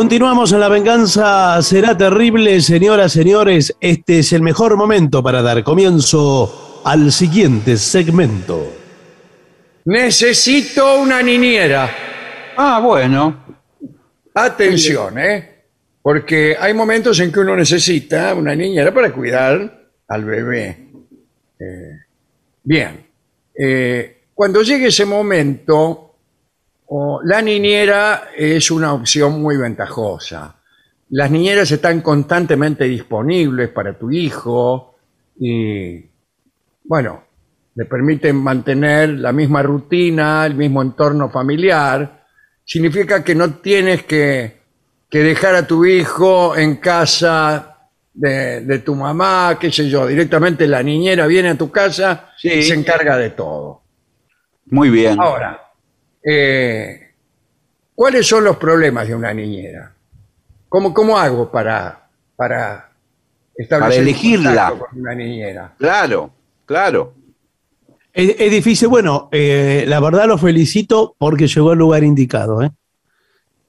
Continuamos en La venganza será terrible, señoras, señores. Este es el mejor momento para dar comienzo al siguiente segmento. Necesito una niñera. Ah, bueno. Atención, ¿eh? Porque hay momentos en que uno necesita una niñera para cuidar al bebé. Eh, bien. Eh, cuando llegue ese momento, o la niñera es una opción muy ventajosa. Las niñeras están constantemente disponibles para tu hijo y, bueno, le permiten mantener la misma rutina, el mismo entorno familiar. Significa que no tienes que, que dejar a tu hijo en casa de, de tu mamá, qué sé yo. Directamente la niñera viene a tu casa y se encarga de todo. Muy bien. Ahora, eh, ¿cuáles son los problemas de una niñera? ¿Cómo, cómo hago para, para establecer Para un elegirla. contacto con una niñera? Claro, claro. Es, es difícil, bueno, eh, la verdad lo felicito porque llegó al lugar indicado. ¿eh?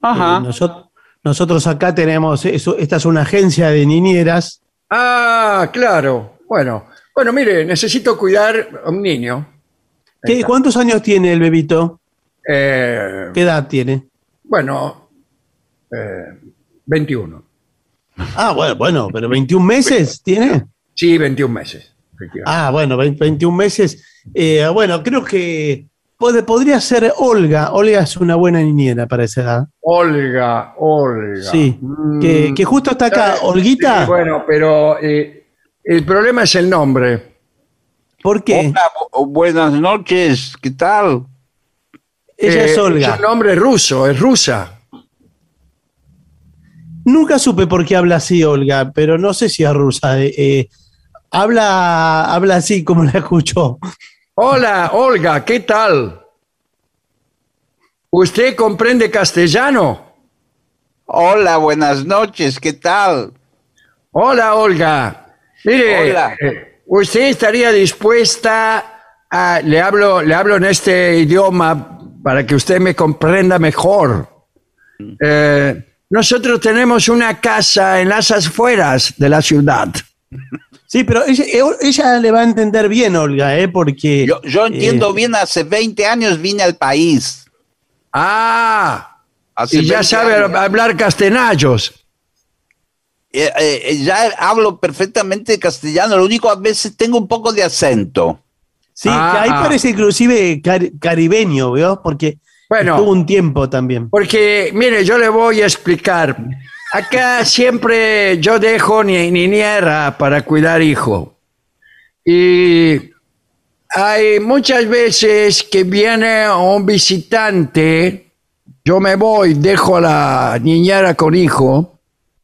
Ajá. Eh, nosotros, nosotros acá tenemos, eso, esta es una agencia de niñeras. Ah, claro. Bueno, bueno, mire, necesito cuidar a un niño. ¿Qué- ¿Cuántos años tiene el bebito? Eh, ¿Qué edad tiene? bueno, eh, 21. Ah, bueno, bueno, pero 21 meses tiene. Sí, 21 meses. efectivamente. Ah, bueno, vein- 21 meses. Eh, bueno, creo que pod- podría ser Olga. Olga es una buena niñera para esa edad. Olga, Olga. Sí, que, que justo está acá. Sí, Olguita, bueno, pero eh, el problema es el nombre. ¿por qué? Hola, bu- buenas noches, ¿qué tal? Ella Eh, es Olga. un nombre ruso, es rusa. Nunca supe por qué habla así, Olga, pero no sé si es rusa. eh, eh, habla, habla así como la escuchó. Hola, Olga, ¿qué tal? ¿Usted comprende castellano? Hola, buenas noches, ¿qué tal? Hola, Olga. Mire, Hola. eh, ¿usted estaría dispuesta a... Le hablo, le hablo en este idioma para que usted me comprenda mejor. Eh, nosotros tenemos una casa en las afueras de la ciudad. Sí, pero ella, eh, ella le va a entender bien, Olga, ¿eh? porque... Yo, yo entiendo eh, bien, hace 20 años vine al país. Ah, Hace y ya 20 sabe años. hablar castellanayos. Eh, eh, ya hablo perfectamente castellano, lo único a veces tengo un poco de acento. Sí, Ah, ahí ah. parece inclusive cari- caribeño, ¿veo? Porque Bueno. estuvo un tiempo también. Porque, mire, yo le voy a explicar. Acá siempre yo dejo ni niñera para cuidar hijo. Y hay muchas veces que viene un visitante, yo me voy, dejo a la niñera con hijo,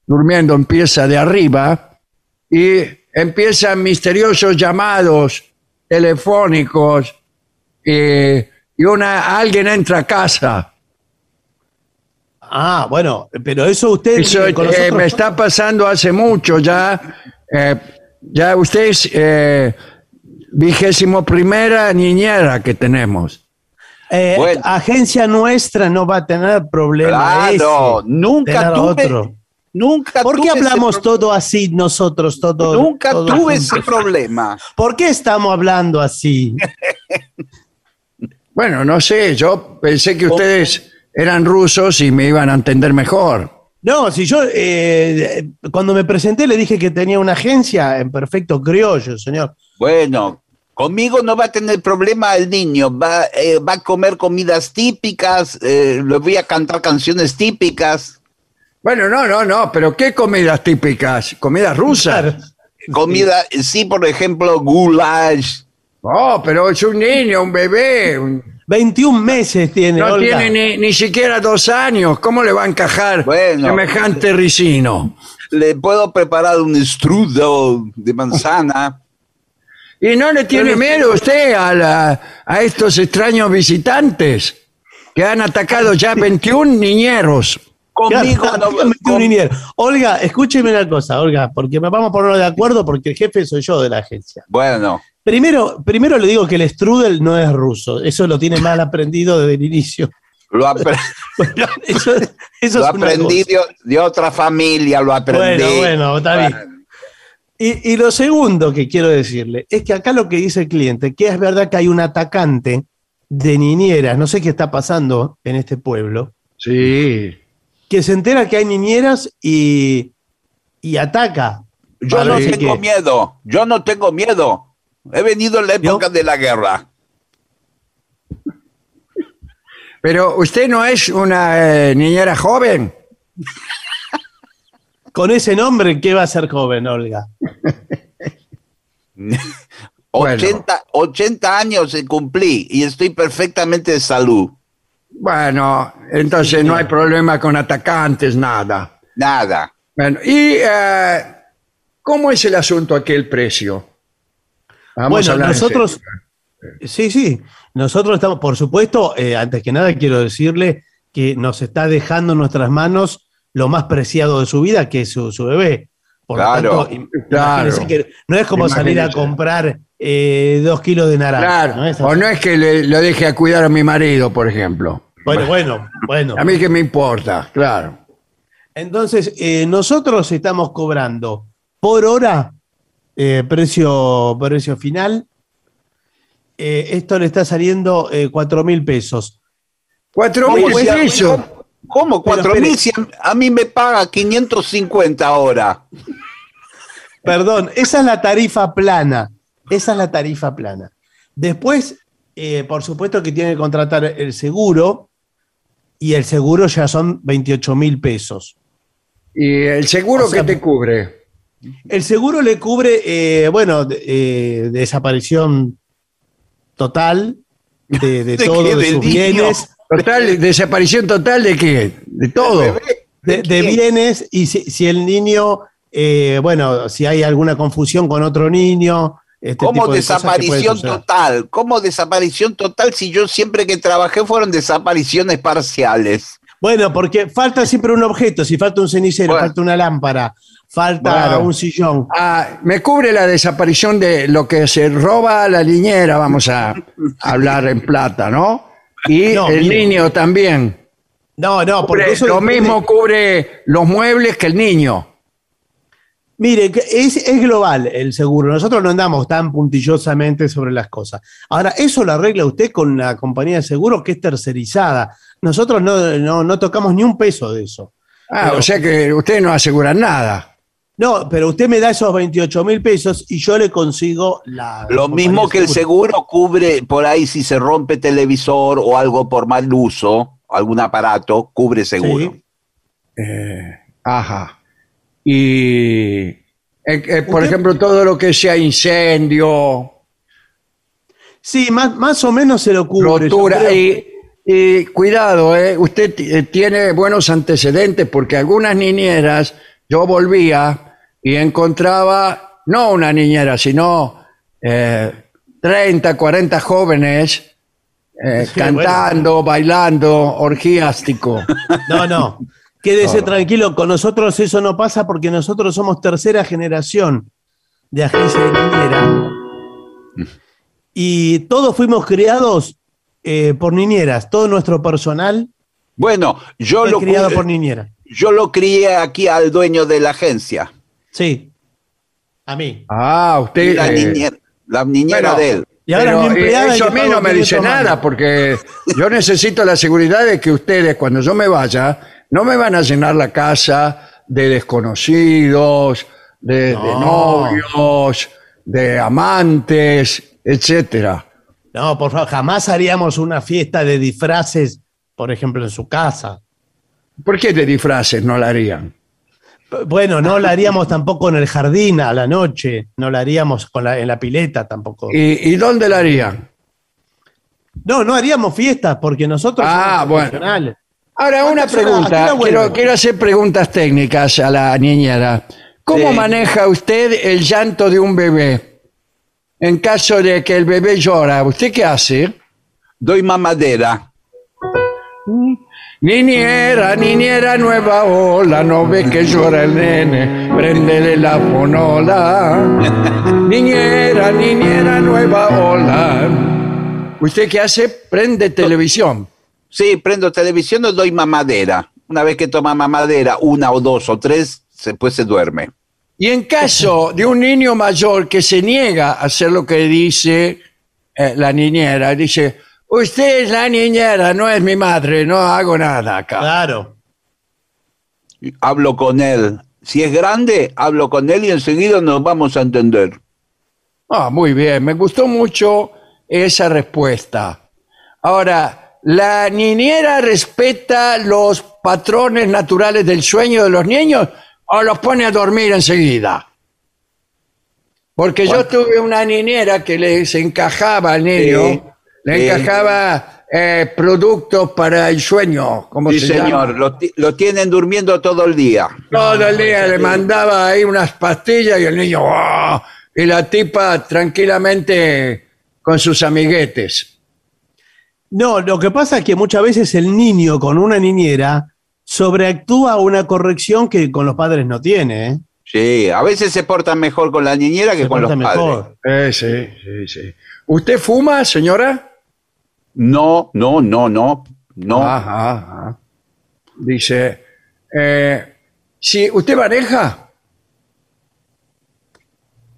durmiendo en pieza de arriba, y empiezan misteriosos llamados telefónicos, eh, y una, alguien entra a casa. Ah, bueno, pero eso usted... Eso eh, eh, me está pasando hace mucho ya. eh, ya usted es eh, vigésimo primera niñera que tenemos. Eh, Bueno. Agencia nuestra no va a tener problema Claro, ese, nunca tuve, otro. Nunca ¿Por qué hablamos todo así nosotros? Todo, Nunca todo tuve juntos? ese problema. (laughs) ¿Por qué estamos hablando así? Bueno, no sé, yo pensé que ustedes eran rusos y me iban a entender mejor. No, si yo eh, cuando me presenté le dije que tenía una agencia en perfecto criollo, señor. Bueno, conmigo no va a tener problema el niño, va, eh, va a comer comidas típicas, eh, le voy a cantar canciones típicas, Bueno, no, no, no, pero ¿qué comidas típicas? ¿Comidas rusas? Claro. comida, sí, por ejemplo, goulash. No, pero es un niño, un bebé. un- 21 meses tiene, No Olga. tiene ni, ni siquiera dos años. ¿Cómo le va a encajar Bueno. semejante ricino? Le puedo preparar un strudel de manzana. ¿Y no le tiene miedo usted a, la- a estos extraños visitantes que han atacado ya 21 niñeros? Conmigo no, un. Olga, escúcheme una cosa, Olga, porque me vamos a poner de acuerdo porque el jefe soy yo de la agencia. Bueno, Primero, primero le digo que el strudel no es ruso, eso lo tiene mal aprendido desde el inicio. lo, apre- (laughs) Bueno, eso, eso lo es aprendí de, de otra familia, lo aprendí. Bueno, bueno, está bien. Y, y lo segundo que quiero decirle es que acá lo que dice el cliente, que es verdad que hay un atacante de niñeras, no sé qué está pasando en este pueblo, Sí. Que se entera que hay niñeras y, y ataca. Yo no tengo que- miedo, yo no tengo miedo. He venido en la época de la guerra. Pero usted no es una eh, niñera joven. Con ese nombre, ¿qué va a ser joven, Olga? (laughs) 80, 80 años cumplí y estoy perfectamente de salud. Bueno, entonces no hay problema con atacantes, nada. Nada. Bueno, ¿y eh, cómo es el asunto aquí, el precio? Vamos a bueno, en nosotros, sí, sí, nosotros estamos, por supuesto, eh, antes que nada quiero decirle que nos está dejando en nuestras manos lo más preciado de su vida, que es su, su bebé. Por Claro, tanto, claro. que no es como salir a comprar eh, dos kilos de naranja. Claro, ¿no es o no es que le, lo deje a cuidar a mi marido, por ejemplo. Bueno, bueno, bueno. A mí que me importa, claro. Entonces, eh, nosotros estamos cobrando por hora eh, precio, precio final. Esto le está saliendo 4 mil pesos. Cuatro ¿Cómo mil es? pesos. ¿Cómo? ¿Cuatro mil? Si a- a mí me paga 550 ahora. Perdón, esa es la tarifa plana. Esa es la tarifa plana. Después, eh, por supuesto que tiene que contratar el seguro y el seguro ya son 28 mil pesos. ¿Y el seguro O sea, que te cubre? El seguro le cubre, eh, bueno, eh, desaparición total de, de (laughs) ¿De todo, de ¿Del sus niño? bienes, Total, (laughs) desaparición total de qué? De todo. De, bienes, y si, si el niño, eh, bueno, si hay alguna confusión con otro niño, este ¿Cómo tipo de desaparición total? ¿Cómo desaparición total si yo siempre que trabajé fueron desapariciones parciales? Bueno, porque falta siempre un objeto, si falta un cenicero, Bueno. falta una lámpara, falta Claro. un sillón. Ah, me cubre la desaparición de lo que se roba a la niñera, vamos a hablar en plata, ¿no? Y (laughs) No, el mire. niño también. No, no, porque Cubre- eso lo depende- mismo cubre los muebles que el niño. Mire, que es, es global el seguro. Nosotros no andamos tan puntillosamente sobre las cosas. Ahora, eso lo arregla usted con la compañía de seguro que es tercerizada. Nosotros no, no, no tocamos ni un peso de eso. Ah, Pero- o sea que ustedes no aseguran nada. No, pero usted me da esos 28 mil pesos y yo le consigo la. Lo mismo que el seguro cubre por ahí si se rompe televisor o algo por mal uso, algún aparato, cubre seguro. Sí. Eh, ajá. Y, eh, eh, por Usted- ejemplo, todo lo que sea incendio, Sí, más, más o menos se lo cubre. rotura. Y, y cuidado, eh, usted tiene buenos antecedentes porque algunas niñeras, yo volvía y encontraba, no una niñera, sino eh, 30, 40 jóvenes eh, Sí, cantando, bailando, orgiástico. (laughs) No, no. Quédese tranquilo, con nosotros eso no pasa porque nosotros somos tercera generación de agencia de niñera. Y todos fuimos criados eh, por niñeras. Todo nuestro personal Bueno, yo fue lo, criado por niñera. yo lo crié aquí al dueño de la agencia, Sí. A mí. Ah, usted... la eh, niñera, la niñera bueno, de él. Y ahora mi empleada eh, y eso a mí no me 500 dice nada porque yo necesito la seguridad de que ustedes cuando yo me vaya no me van a llenar la casa de desconocidos, de, de No. novios, de amantes, etcétera. No, por favor, jamás haríamos una fiesta de disfraces, por ejemplo, en su casa. ¿Por qué de disfraces no la harían? Bueno, no la haríamos tampoco en el jardín a la noche, no la haríamos con la- en la pileta tampoco. ¿Y, y dónde la harían? No, no haríamos fiestas porque nosotros Ah, somos bueno. profesionales. Ahora, una ¿Cuántas horas? ¿A qué pregunta. Quiero, quiero hacer preguntas técnicas a la niñera. ¿Cómo Sí. maneja usted el llanto de un bebé? En caso de que el bebé llora, ¿usted qué hace? Doy mamadera. Niñera, niñera nueva ola, no ve que llora el nene, prendele la fonola. Niñera, niñera nueva ola. ¿Usted qué hace? Prende televisión. Sí, prendo televisión y doy mamadera. Una vez que toma mamadera, una o dos o tres, después se duerme. Y en caso de un niño mayor que se niega a hacer lo que dice eh, la niñera, dice, usted es la niñera, no es mi madre, no hago nada acá. Claro. Hablo con él. Si es grande, hablo con él y enseguida nos vamos a entender. Ah, muy bien, me gustó mucho esa respuesta. Ahora, ¿la niñera respeta los patrones naturales del sueño de los niños o los pone a dormir enseguida? Porque yo tuve una niñera que les encajaba al niño, Sí, le sí. encajaba eh, productos para el sueño, como Sí, se llama. señor, lo, lo tienen durmiendo todo el día. Todo el día le mandaba ahí unas pastillas y el niño, ¡oh! y la tipa tranquilamente con sus amiguetes. No, lo que pasa es que muchas veces el niño con una niñera sobreactúa una corrección que con los padres no tiene. ¿eh? Sí, a veces se portan mejor con la niñera que Se con los porta padres. mejor. Eh, sí, sí, sí. ¿Usted fuma, señora? No, no, no, no, no. Ajá, ajá. Dice, eh, si usted maneja,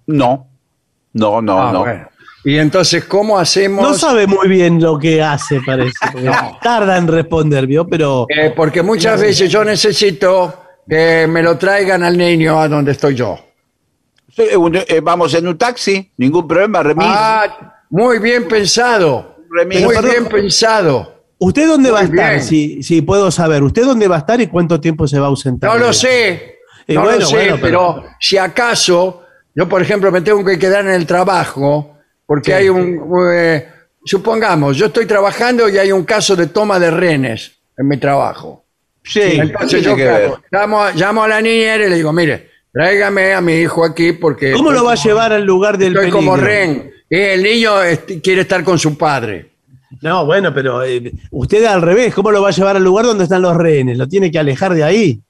No, no, no, Ah, no. bueno. y entonces, ¿cómo hacemos? No sabe muy bien lo que hace, parece. porque Tarda en responder, ¿vio? Pero Eh, porque muchas veces yo necesito que me lo traigan al niño a donde estoy yo. Sí, un- eh, vamos en un taxi, ningún problema, remis. Ah, muy bien pensado. Remis. Muy bien pensado. ¿usted dónde va a estar? Si, si puedo saber, ¿usted dónde va a estar y cuánto tiempo se va a ausentar? No lo sé, no bueno, lo sé, bueno, pero... pero- si acaso, yo por ejemplo me tengo que quedar en el trabajo, porque Sí. hay un, eh, supongamos, yo estoy trabajando y hay un caso de toma de renes en mi trabajo. sí, Entonces yo que ¿qué ver. hago? llamo, a- llamo a la niñera y le digo, mire, tráigame a mi hijo aquí porque... ¿Cómo lo va a llevar al lugar del Estoy peligro? como ren. Y el niño este, quiere estar con su padre. No, bueno, pero eh, usted al revés, ¿cómo lo va a llevar al lugar donde están los rehenes? Lo tiene que alejar de ahí.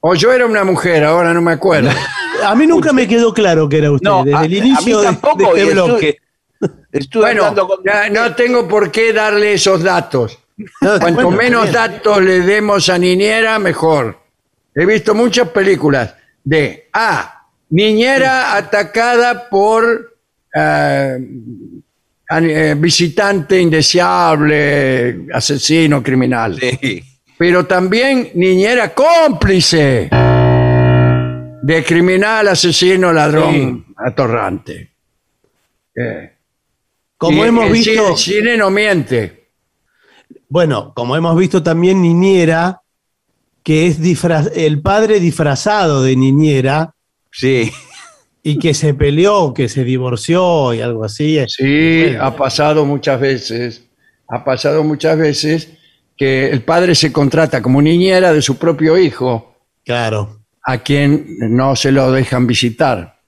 O yo era una mujer, ahora no me acuerdo. (laughs) A mí nunca me quedó claro que era usted, No, desde a- el a inicio mí tampoco, de, este estuve- bloque. Estuve Bueno, hablando con... ya no tengo por qué darle esos datos. No, Cuanto bueno, menos bien. datos le demos a niñera, mejor. He visto muchas películas de A. Niñera atacada por eh, an- eh, visitante indeseable, asesino, criminal. Sí. Pero también niñera cómplice de criminal, asesino, ladrón, atorrante. Eh, Como y hemos el visto, cine- el cine no miente. bueno, como hemos visto también niñera, que es disfraz- el padre disfrazado de niñera Sí. Y que se peleó, que se divorció y algo así. Sí, Bueno. ha pasado muchas veces, ha pasado muchas veces que el padre se contrata como niñera de su propio hijo, Claro. a quien no se lo dejan visitar.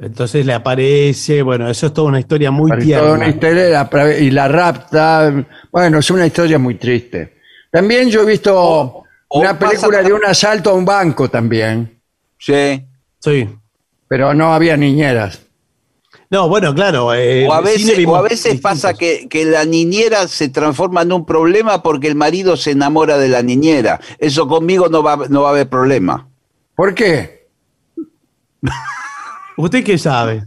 Entonces le aparece, bueno, eso es toda una historia muy Para tierna. toda una historia y la- rapta. Bueno, es una historia muy triste. También yo he visto o una pasa- película de un asalto a un banco también, Sí. Sí. Pero no había niñeras. No, bueno, claro. eh, O a veces, vimos o a veces pasa que, que la niñera se transforma en un problema porque el marido se enamora de la niñera. Eso conmigo no va, no va a haber problema. ¿Por qué? (laughs) ¿Usted qué sabe?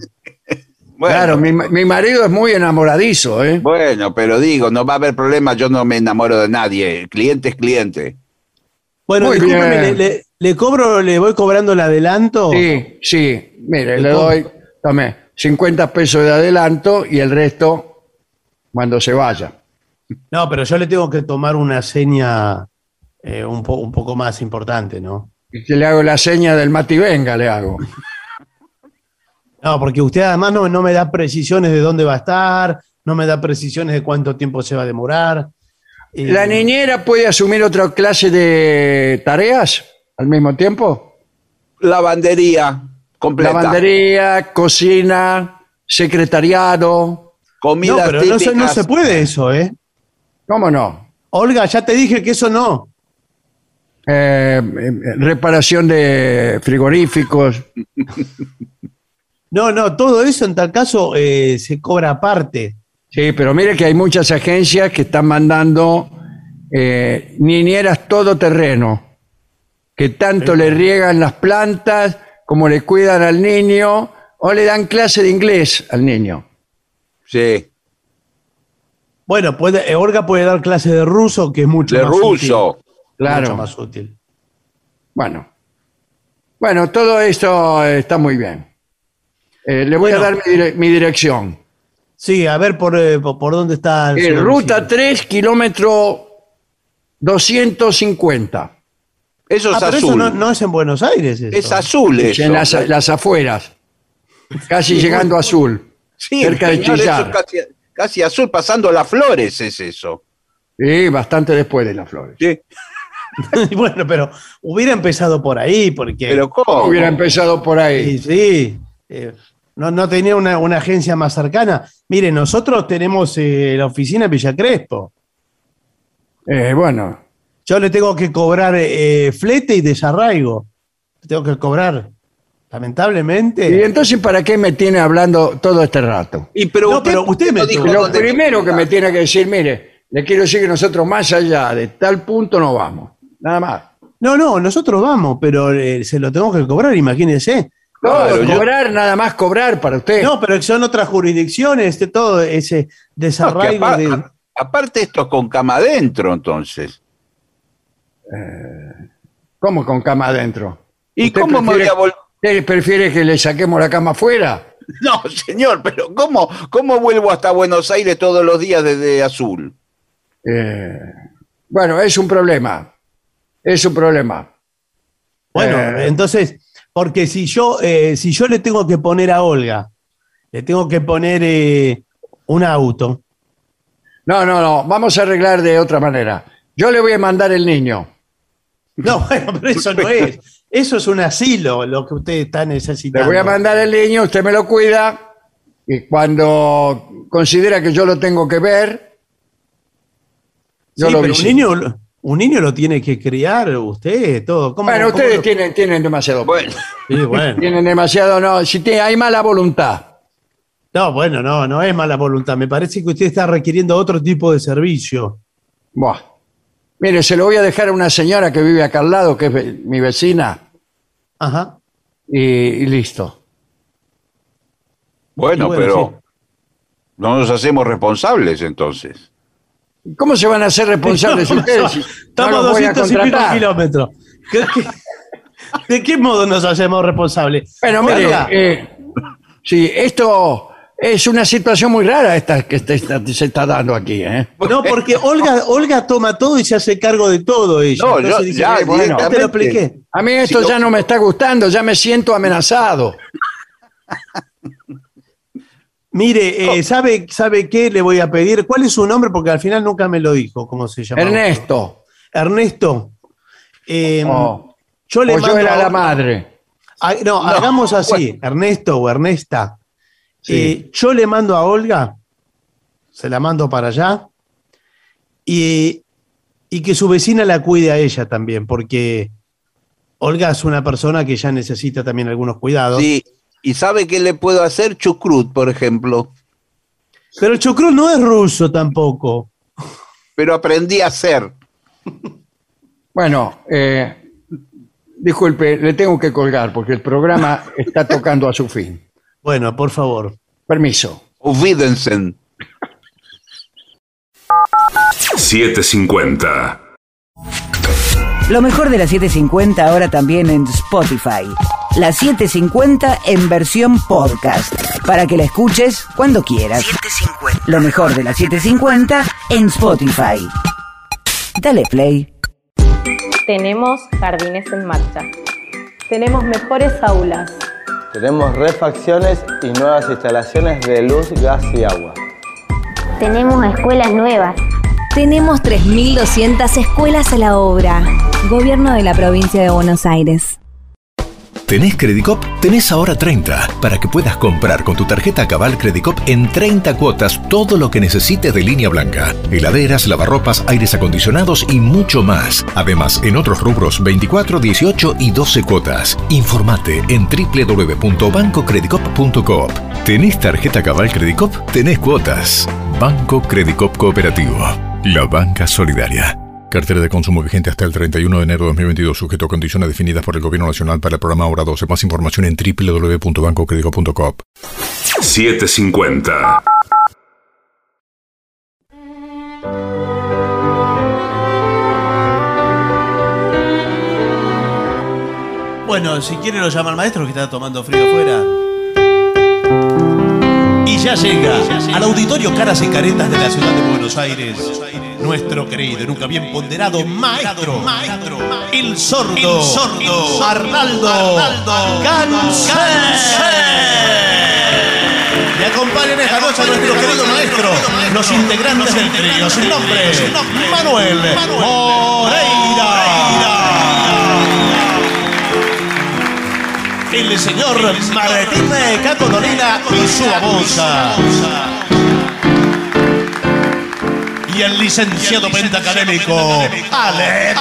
Bueno, Claro, mi, mi marido es muy enamoradizo, ¿eh? bueno, pero digo, no va a haber problema, yo no me enamoro de nadie. El cliente es cliente. Bueno, Muy discúlpeme, bien. le, le- le cobro, le voy cobrando el adelanto. Sí, sí. Mire, ¿Y le doy, tome, 50 pesos de adelanto y el resto cuando se vaya. No, pero yo le tengo que tomar una seña eh, un, po- un poco más importante, ¿no? Y que le hago la seña del Mati Venga, le hago. (laughs) No, porque usted además no, no me da precisiones de dónde va a estar, no me da precisiones de cuánto tiempo se va a demorar. Eh, ¿La niñera puede asumir otra clase de tareas al mismo tiempo? Lavandería completa. Lavandería, cocina, secretariado. No, Comidas pero no, se- no se puede eso, ¿eh? ¿Cómo no? Olga, ya te dije que eso no. Eh, eh, reparación de frigoríficos. No, no, todo eso en tal caso eh, se cobra aparte. Sí, pero mire que hay muchas agencias que están mandando eh, niñeras todoterreno, que tanto le riegan las plantas cómo le cuidan al niño o le dan clase de inglés al niño. Sí. Bueno, puede, eh, Olga puede dar clase de ruso, que es mucho De más ruso. útil. Claro. Mucho más útil. Bueno. Bueno, todo esto eh, está muy bien. Eh, le voy Bueno. a dar mi, dire- mi dirección. Sí, a ver por, eh, por, dónde está. Eh, su ruta domicilio. 3, kilómetro 250. Eso Ah, es pero azul. eso no, no es en Buenos Aires. Eso. Es azul eso. En las, las afueras. Casi llegando a azul. Sí, cerca de Chillar. casi azul, pasando las flores es eso. Sí, bastante después de las flores. Sí. (laughs) bueno, pero hubiera empezado por ahí, porque. Pero ¿cómo? Hubiera empezado por ahí. Sí, sí. Eh, no, no tenía una, una agencia más cercana. Mire, nosotros tenemos eh, la oficina en Villa Crespo. Eh, bueno, Yo le tengo que cobrar eh, flete y desarraigo. Le tengo que cobrar. Lamentablemente. ¿y entonces para qué me tiene hablando todo este rato? Y pero No, usted, pero usted me dijo Lo primero que me tiene que decir, mire, le quiero decir que nosotros más allá de tal punto no vamos. Nada más. No, no, nosotros vamos, pero eh, se lo tengo que cobrar, imagínense. No, Claro, yo- cobrar, nada más cobrar para usted. No, pero son otras jurisdicciones, de todo ese No, que desarraigo apa- de. aparte esto es con cama adentro, entonces. ¿Cómo con cama adentro? ¿Y ¿Usted cómo me voy prefiere- a vol- ¿Usted prefiere que le saquemos la cama afuera? (laughs) No, señor, pero ¿cómo, ¿cómo vuelvo hasta Buenos Aires todos los días desde Azul? Eh, bueno, es un problema. Es un problema. Bueno, Eh. entonces, porque si yo, eh, si yo le tengo que poner a Olga, le tengo que poner eh, un auto. No, no, no. Vamos a arreglar de otra manera. Yo le voy a mandar el niño. No, bueno, pero eso no (laughs) es. Eso es un asilo, lo que usted está Le necesitando. voy a mandar el niño, usted me lo cuida. Y cuando considera que yo lo tengo que ver, yo Sí, lo pero un niño, un niño lo tiene que criar usted, todo. ¿Cómo- Bueno, cómo ustedes lo- tienen, tienen demasiado. Bueno, (laughs) Sí, bueno. Tienen demasiado, no. Si tiene- hay mala voluntad. No, bueno, no, no es mala voluntad. Me parece que usted está requiriendo otro tipo de servicio. Buah. Mire, se lo voy a dejar a una señora que vive acá al lado, que es ve- mi vecina, Ajá. y, y listo. bueno, pero no nos hacemos responsables entonces. ¿Cómo se van a hacer responsables (laughs) No, ustedes? si no Estamos los voy a 200 y pico contratar? kilómetros. ¿Qué- qué- ¿De qué modo nos hacemos responsables? Bueno, mire, Olga, eh, sí, esto es una situación muy rara esta que se está dando aquí, ¿eh? No, (laughs) porque Olga, Olga toma todo y se hace cargo de todo ella. No, Entonces yo dice, ya "Eh, bueno, ya te lo directamente". expliqué. A mí esto ya no me está gustando, ya me siento amenazado. (laughs) Mire, eh, ¿sabe, ¿sabe qué le voy a pedir? ¿Cuál es su nombre? Porque al final nunca me lo dijo, ¿cómo se llama? Ernesto, Ernesto. eh, o, yo le o yo mando era a- la madre. Ah, no, hagamos así, Ernesto o Ernesta. Sí. Eh, yo le mando a Olga, se la mando para allá, y, y que su vecina la cuide a ella también, porque Olga es una persona que ya necesita también algunos cuidados. Sí, y ¿sabe qué le puedo hacer? Chucrut, por ejemplo. Pero el chucrut no es ruso tampoco. Pero aprendí a hacer. (laughs) Bueno, eh, disculpe, le tengo que colgar porque el programa está tocando a su fin. Bueno, por favor. Permiso. Olvídense. 750. Lo mejor de la 750 ahora también en Spotify. La 750 en versión podcast. Para que la escuches cuando quieras. Lo mejor de la 750 en Spotify. Dale play. Tenemos jardines en marcha. Tenemos mejores aulas. Tenemos refacciones y nuevas instalaciones de luz, gas y agua. Tenemos escuelas nuevas. Tenemos 3.200 escuelas a la obra. Gobierno de la provincia de Buenos Aires. ¿Tenés Credicop? Tenés ahora 30 para que puedas comprar con tu tarjeta Cabal Credicop en 30 cuotas todo lo que necesites de línea blanca. Heladeras, lavarropas, aires acondicionados y mucho más. Además, en otros rubros 24, 18 y 12 cuotas. Informate en www.bancocredicop.coop. ¿Tenés tarjeta Cabal Credicop? Tenés cuotas. Banco Credicop Cooperativo. La banca solidaria. Cartera de consumo vigente hasta el 31 de enero de 2022, sujeto a condiciones definidas por el Gobierno Nacional para el programa Hora 12. Más información en www.bancocredico.com. 750. Bueno, si quiere lo llama al maestro que está tomando frío afuera. Y ya llega al auditorio Caras y Caretas de la ciudad de Buenos Aires. Nuestro querido y nunca bien ponderado maestro, el sordo, el sordo Arnaldo, Gansé. Y acompañan esta noche a nuestro querido maestro, los integrantes del trío, su nombre, Manuel Moreira. El señor Martín Caco Dolina y su babosa. Y el licenciado pentacadémico Ale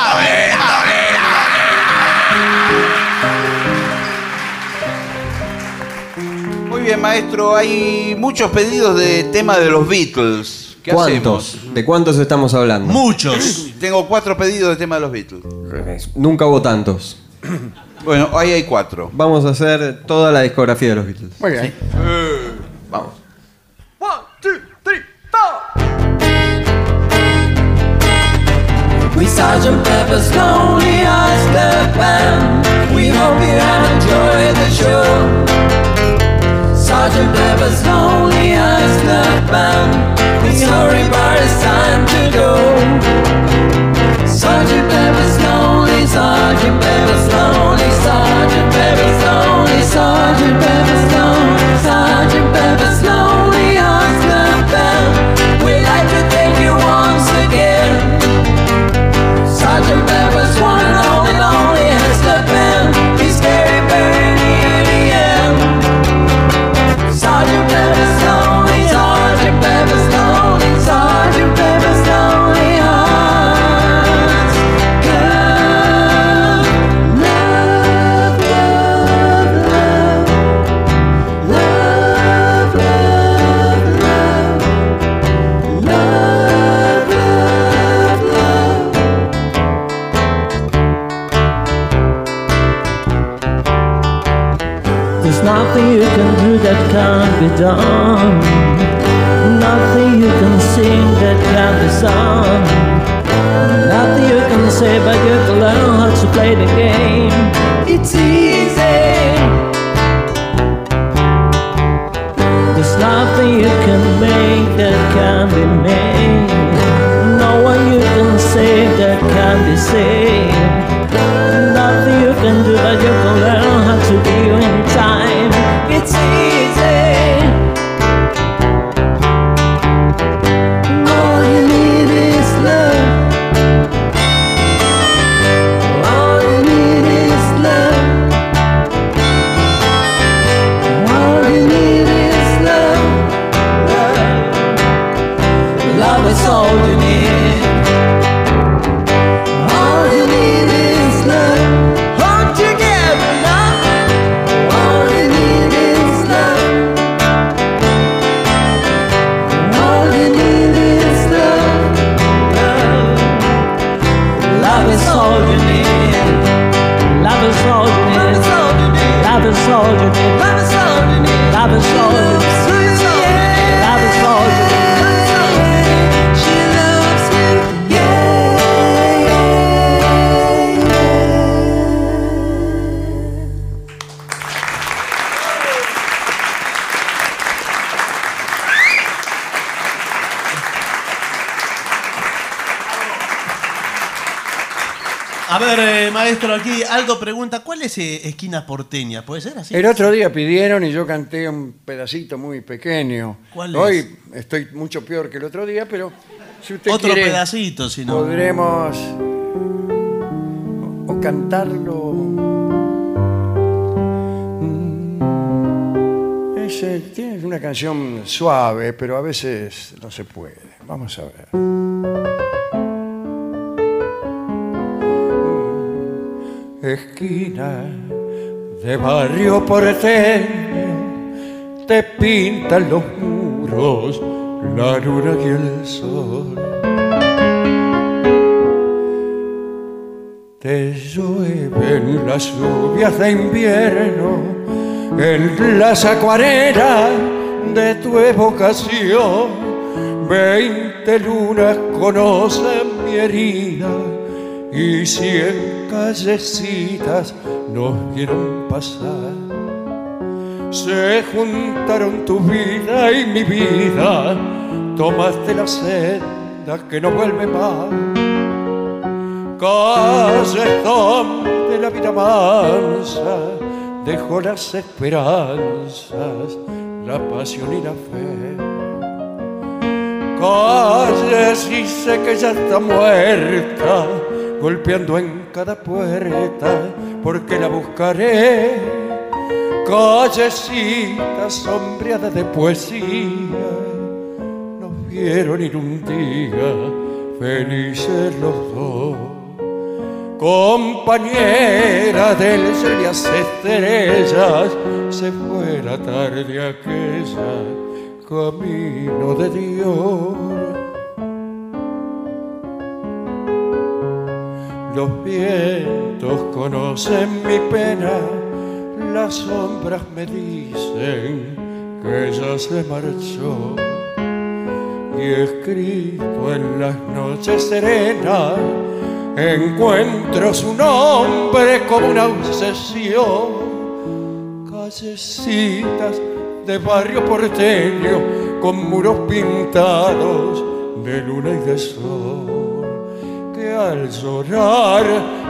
Muy bien, maestro. Hay muchos pedidos de tema de los Beatles. ¿Qué ¿Cuántos? ¿De cuántos estamos hablando? Muchos. Tengo cuatro pedidos de tema de los Beatles. Nunca hubo tantos. (clears throat) Bueno, ahí hay cuatro. Vamos a hacer toda la discografía de los Beatles. Muy bien. Vamos. We Sergeant Pepper's Lonely Hearts Club Band. We hope you enjoy the show. Sergeant Pepper's Lonely Hearts Club Band. We sorry, but it's time to go. Sergeant Pepper's Lonely, Only side, baby, it's only side. Done. Nothing you can sing that can't be sung. Nothing you can say, but you can learn how to play the game. It's easy. There's nothing you can make that can be made. No one you can save that can be saved. Aldo pregunta, ¿cuál es eh, esquina porteña? ¿Puede ser así? El otro día pidieron y yo canté un pedacito muy pequeño. ¿Cuál Hoy es? estoy mucho peor que el otro día, pero si usted Otro quiere, pedacito, si no. podremos o, o cantarlo. Mm, Es, eh, tiene una canción suave, pero a veces no se puede. Vamos a ver. Esquina de barrio porteño, te pintan los muros la luna y el sol. te llueven las lluvias de invierno en las acuarelas de tu evocación. Veinte lunas conocen mi herida y cien callecitas nos vieron pasar. Se juntaron tu vida y mi vida, tomaste la senda que no vuelve más. Calles donde la vida mansa dejó las esperanzas, la pasión y la fe. Calles y sé que ya está muerta, golpeando en cada puerta, porque la buscaré. Callecita sombreada de poesía, nos vieron ir un día felices los dos. Compañera del sol y las estrellas, se fue la tarde aquella, camino de Dios. Los vientos conocen mi pena, las sombras me dicen que ella se marchó. Y escrito en las noches serenas, encuentro su nombre como una obsesión. Callecitas de barrio porteño con muros pintados de luna y de sol, al llorar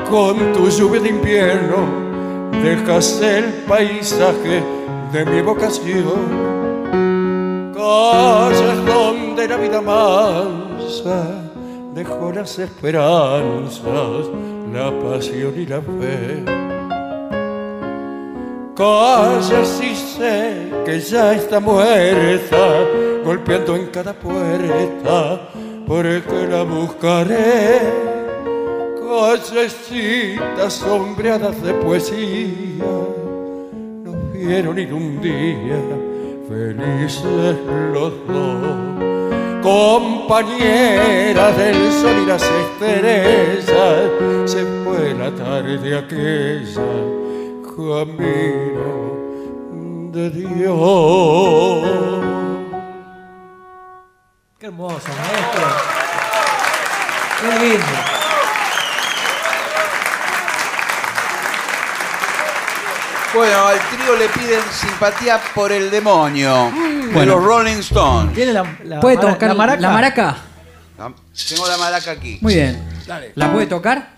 con tu lluvia de invierno dejas el paisaje de mi vocación. Calles donde la vida mansa dejó las esperanzas, la pasión y la fe. Calles y sé que ya está muerta, golpeando en cada puerta, porque la buscaré. Callecitas sombreadas de poesía, nos vieron ir un día felices los dos compañera del sol y las estrellas, se fue la tarde aquella, camino de Dios. Qué hermoso, maestro. Qué lindo. Bueno, al trío le piden simpatía por el demonio. De Bueno. los Rolling Stones. ¿Tiene la, la ¿Puede mara- tocar la maraca? la maraca? Tengo la maraca aquí. Muy bien. Dale. ¿La puede tocar?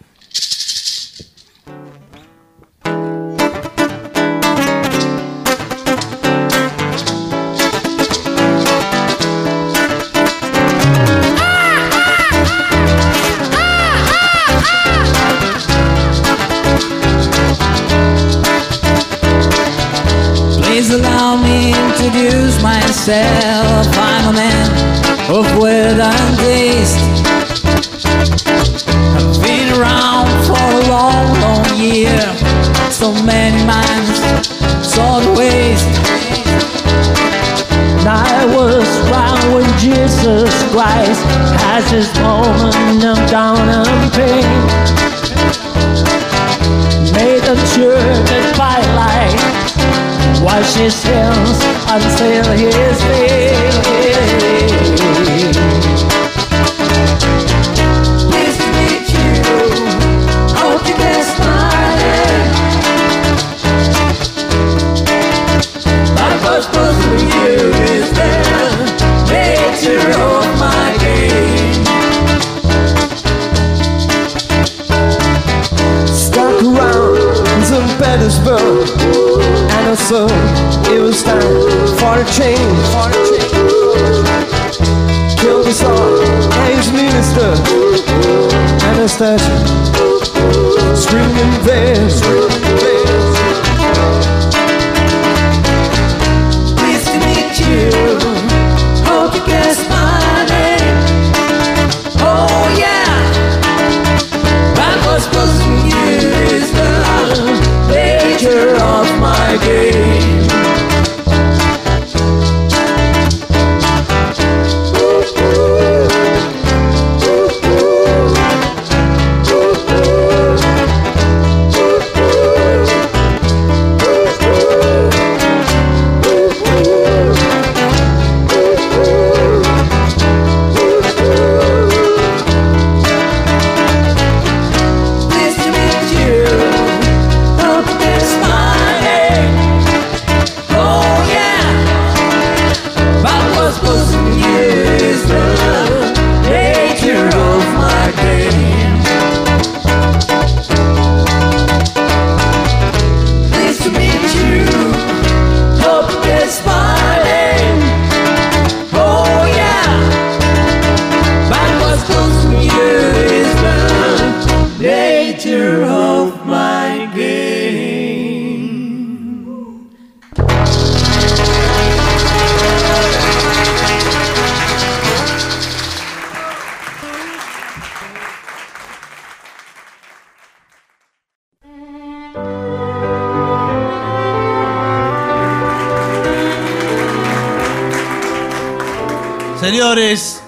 Myself. I'm a man of word and taste. I've been around for a long, long year. So many minds, of waste. I was around when Jesus Christ has his moment of down while she swims until his feeling. And also it was time for a change. Killed us all his minister. Anastasia. Screaming there Señores,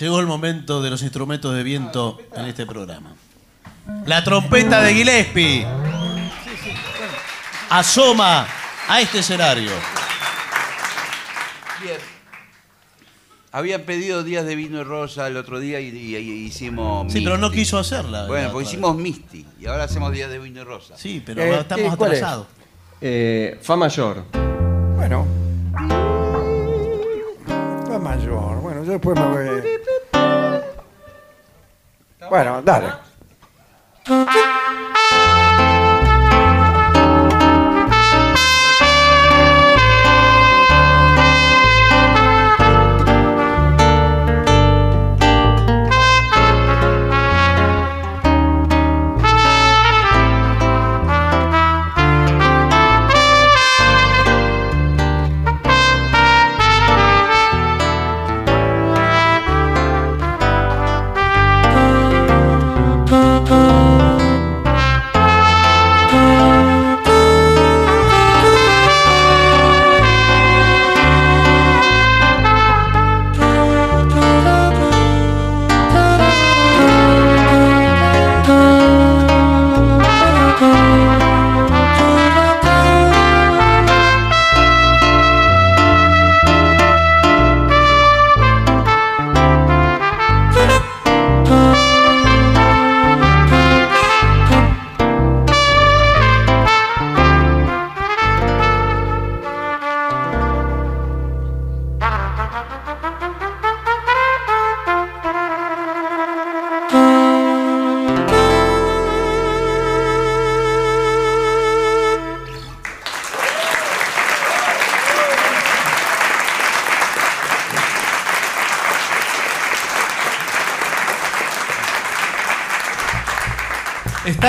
llegó el momento de los instrumentos de viento en este programa. La trompeta de Gillespie asoma a este escenario. Bien. Habían pedido días de vino y rosa el otro día y, y- y hicimos. Sí, pero no Misty. quiso hacerla. Bueno, pues hicimos Misty y ahora hacemos días de vino y rosa. Sí, pero Eh, estamos ¿qué- cuál es? atrasados. Eh, fa mayor. Yo después me voy. Bueno, dale.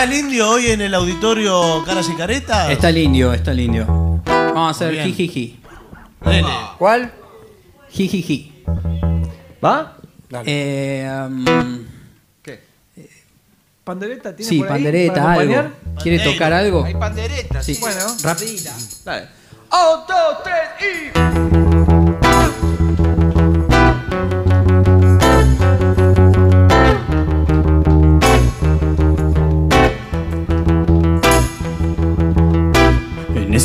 ¿Está el indio hoy en el auditorio Caras y Caretas? Está el indio, está el indio. Vamos a hacer Bien. jijiji. ¿Cuál? Jijiji. ¿Va? Eh, um, ¿Pandereta tiene sí, por ahí pandereta, para algo. acompañar? ¿Quiere Pandeiro. tocar algo? Hay panderetas. Sí. Bueno. Rapidita. Dale.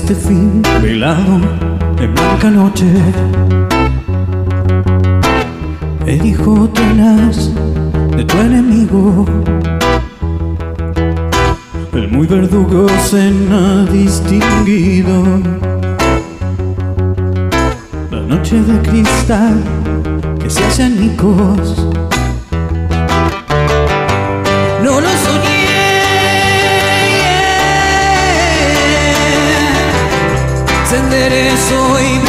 Este fin velado de blanca noche. Me dijo tenaz de tu enemigo El muy verdugo cena distinguido. La noche de cristal que se hace añicos se enderezó y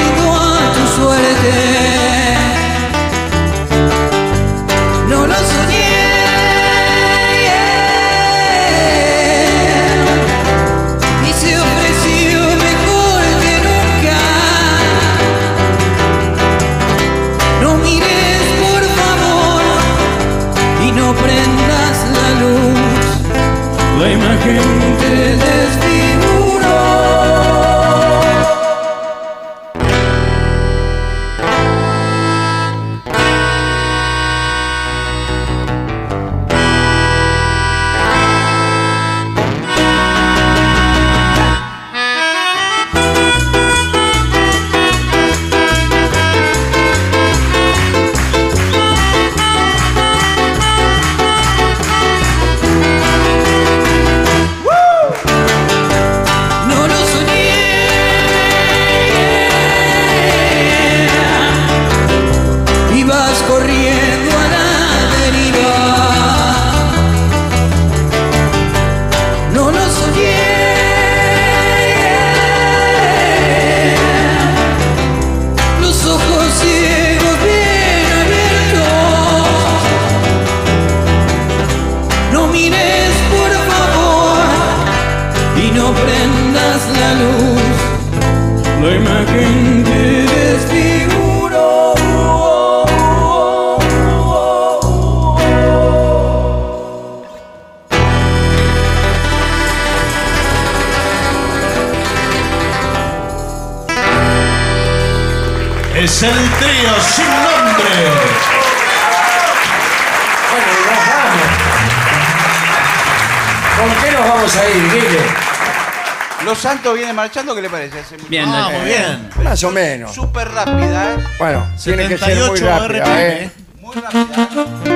¿qué le parece? Hace mucho- Bien, Ah, dale. muy bien. Más o menos. Súper rápida, ¿eh? Bueno, tiene que ser muy 78 rápida, RPM. ¿eh? Muy rápida.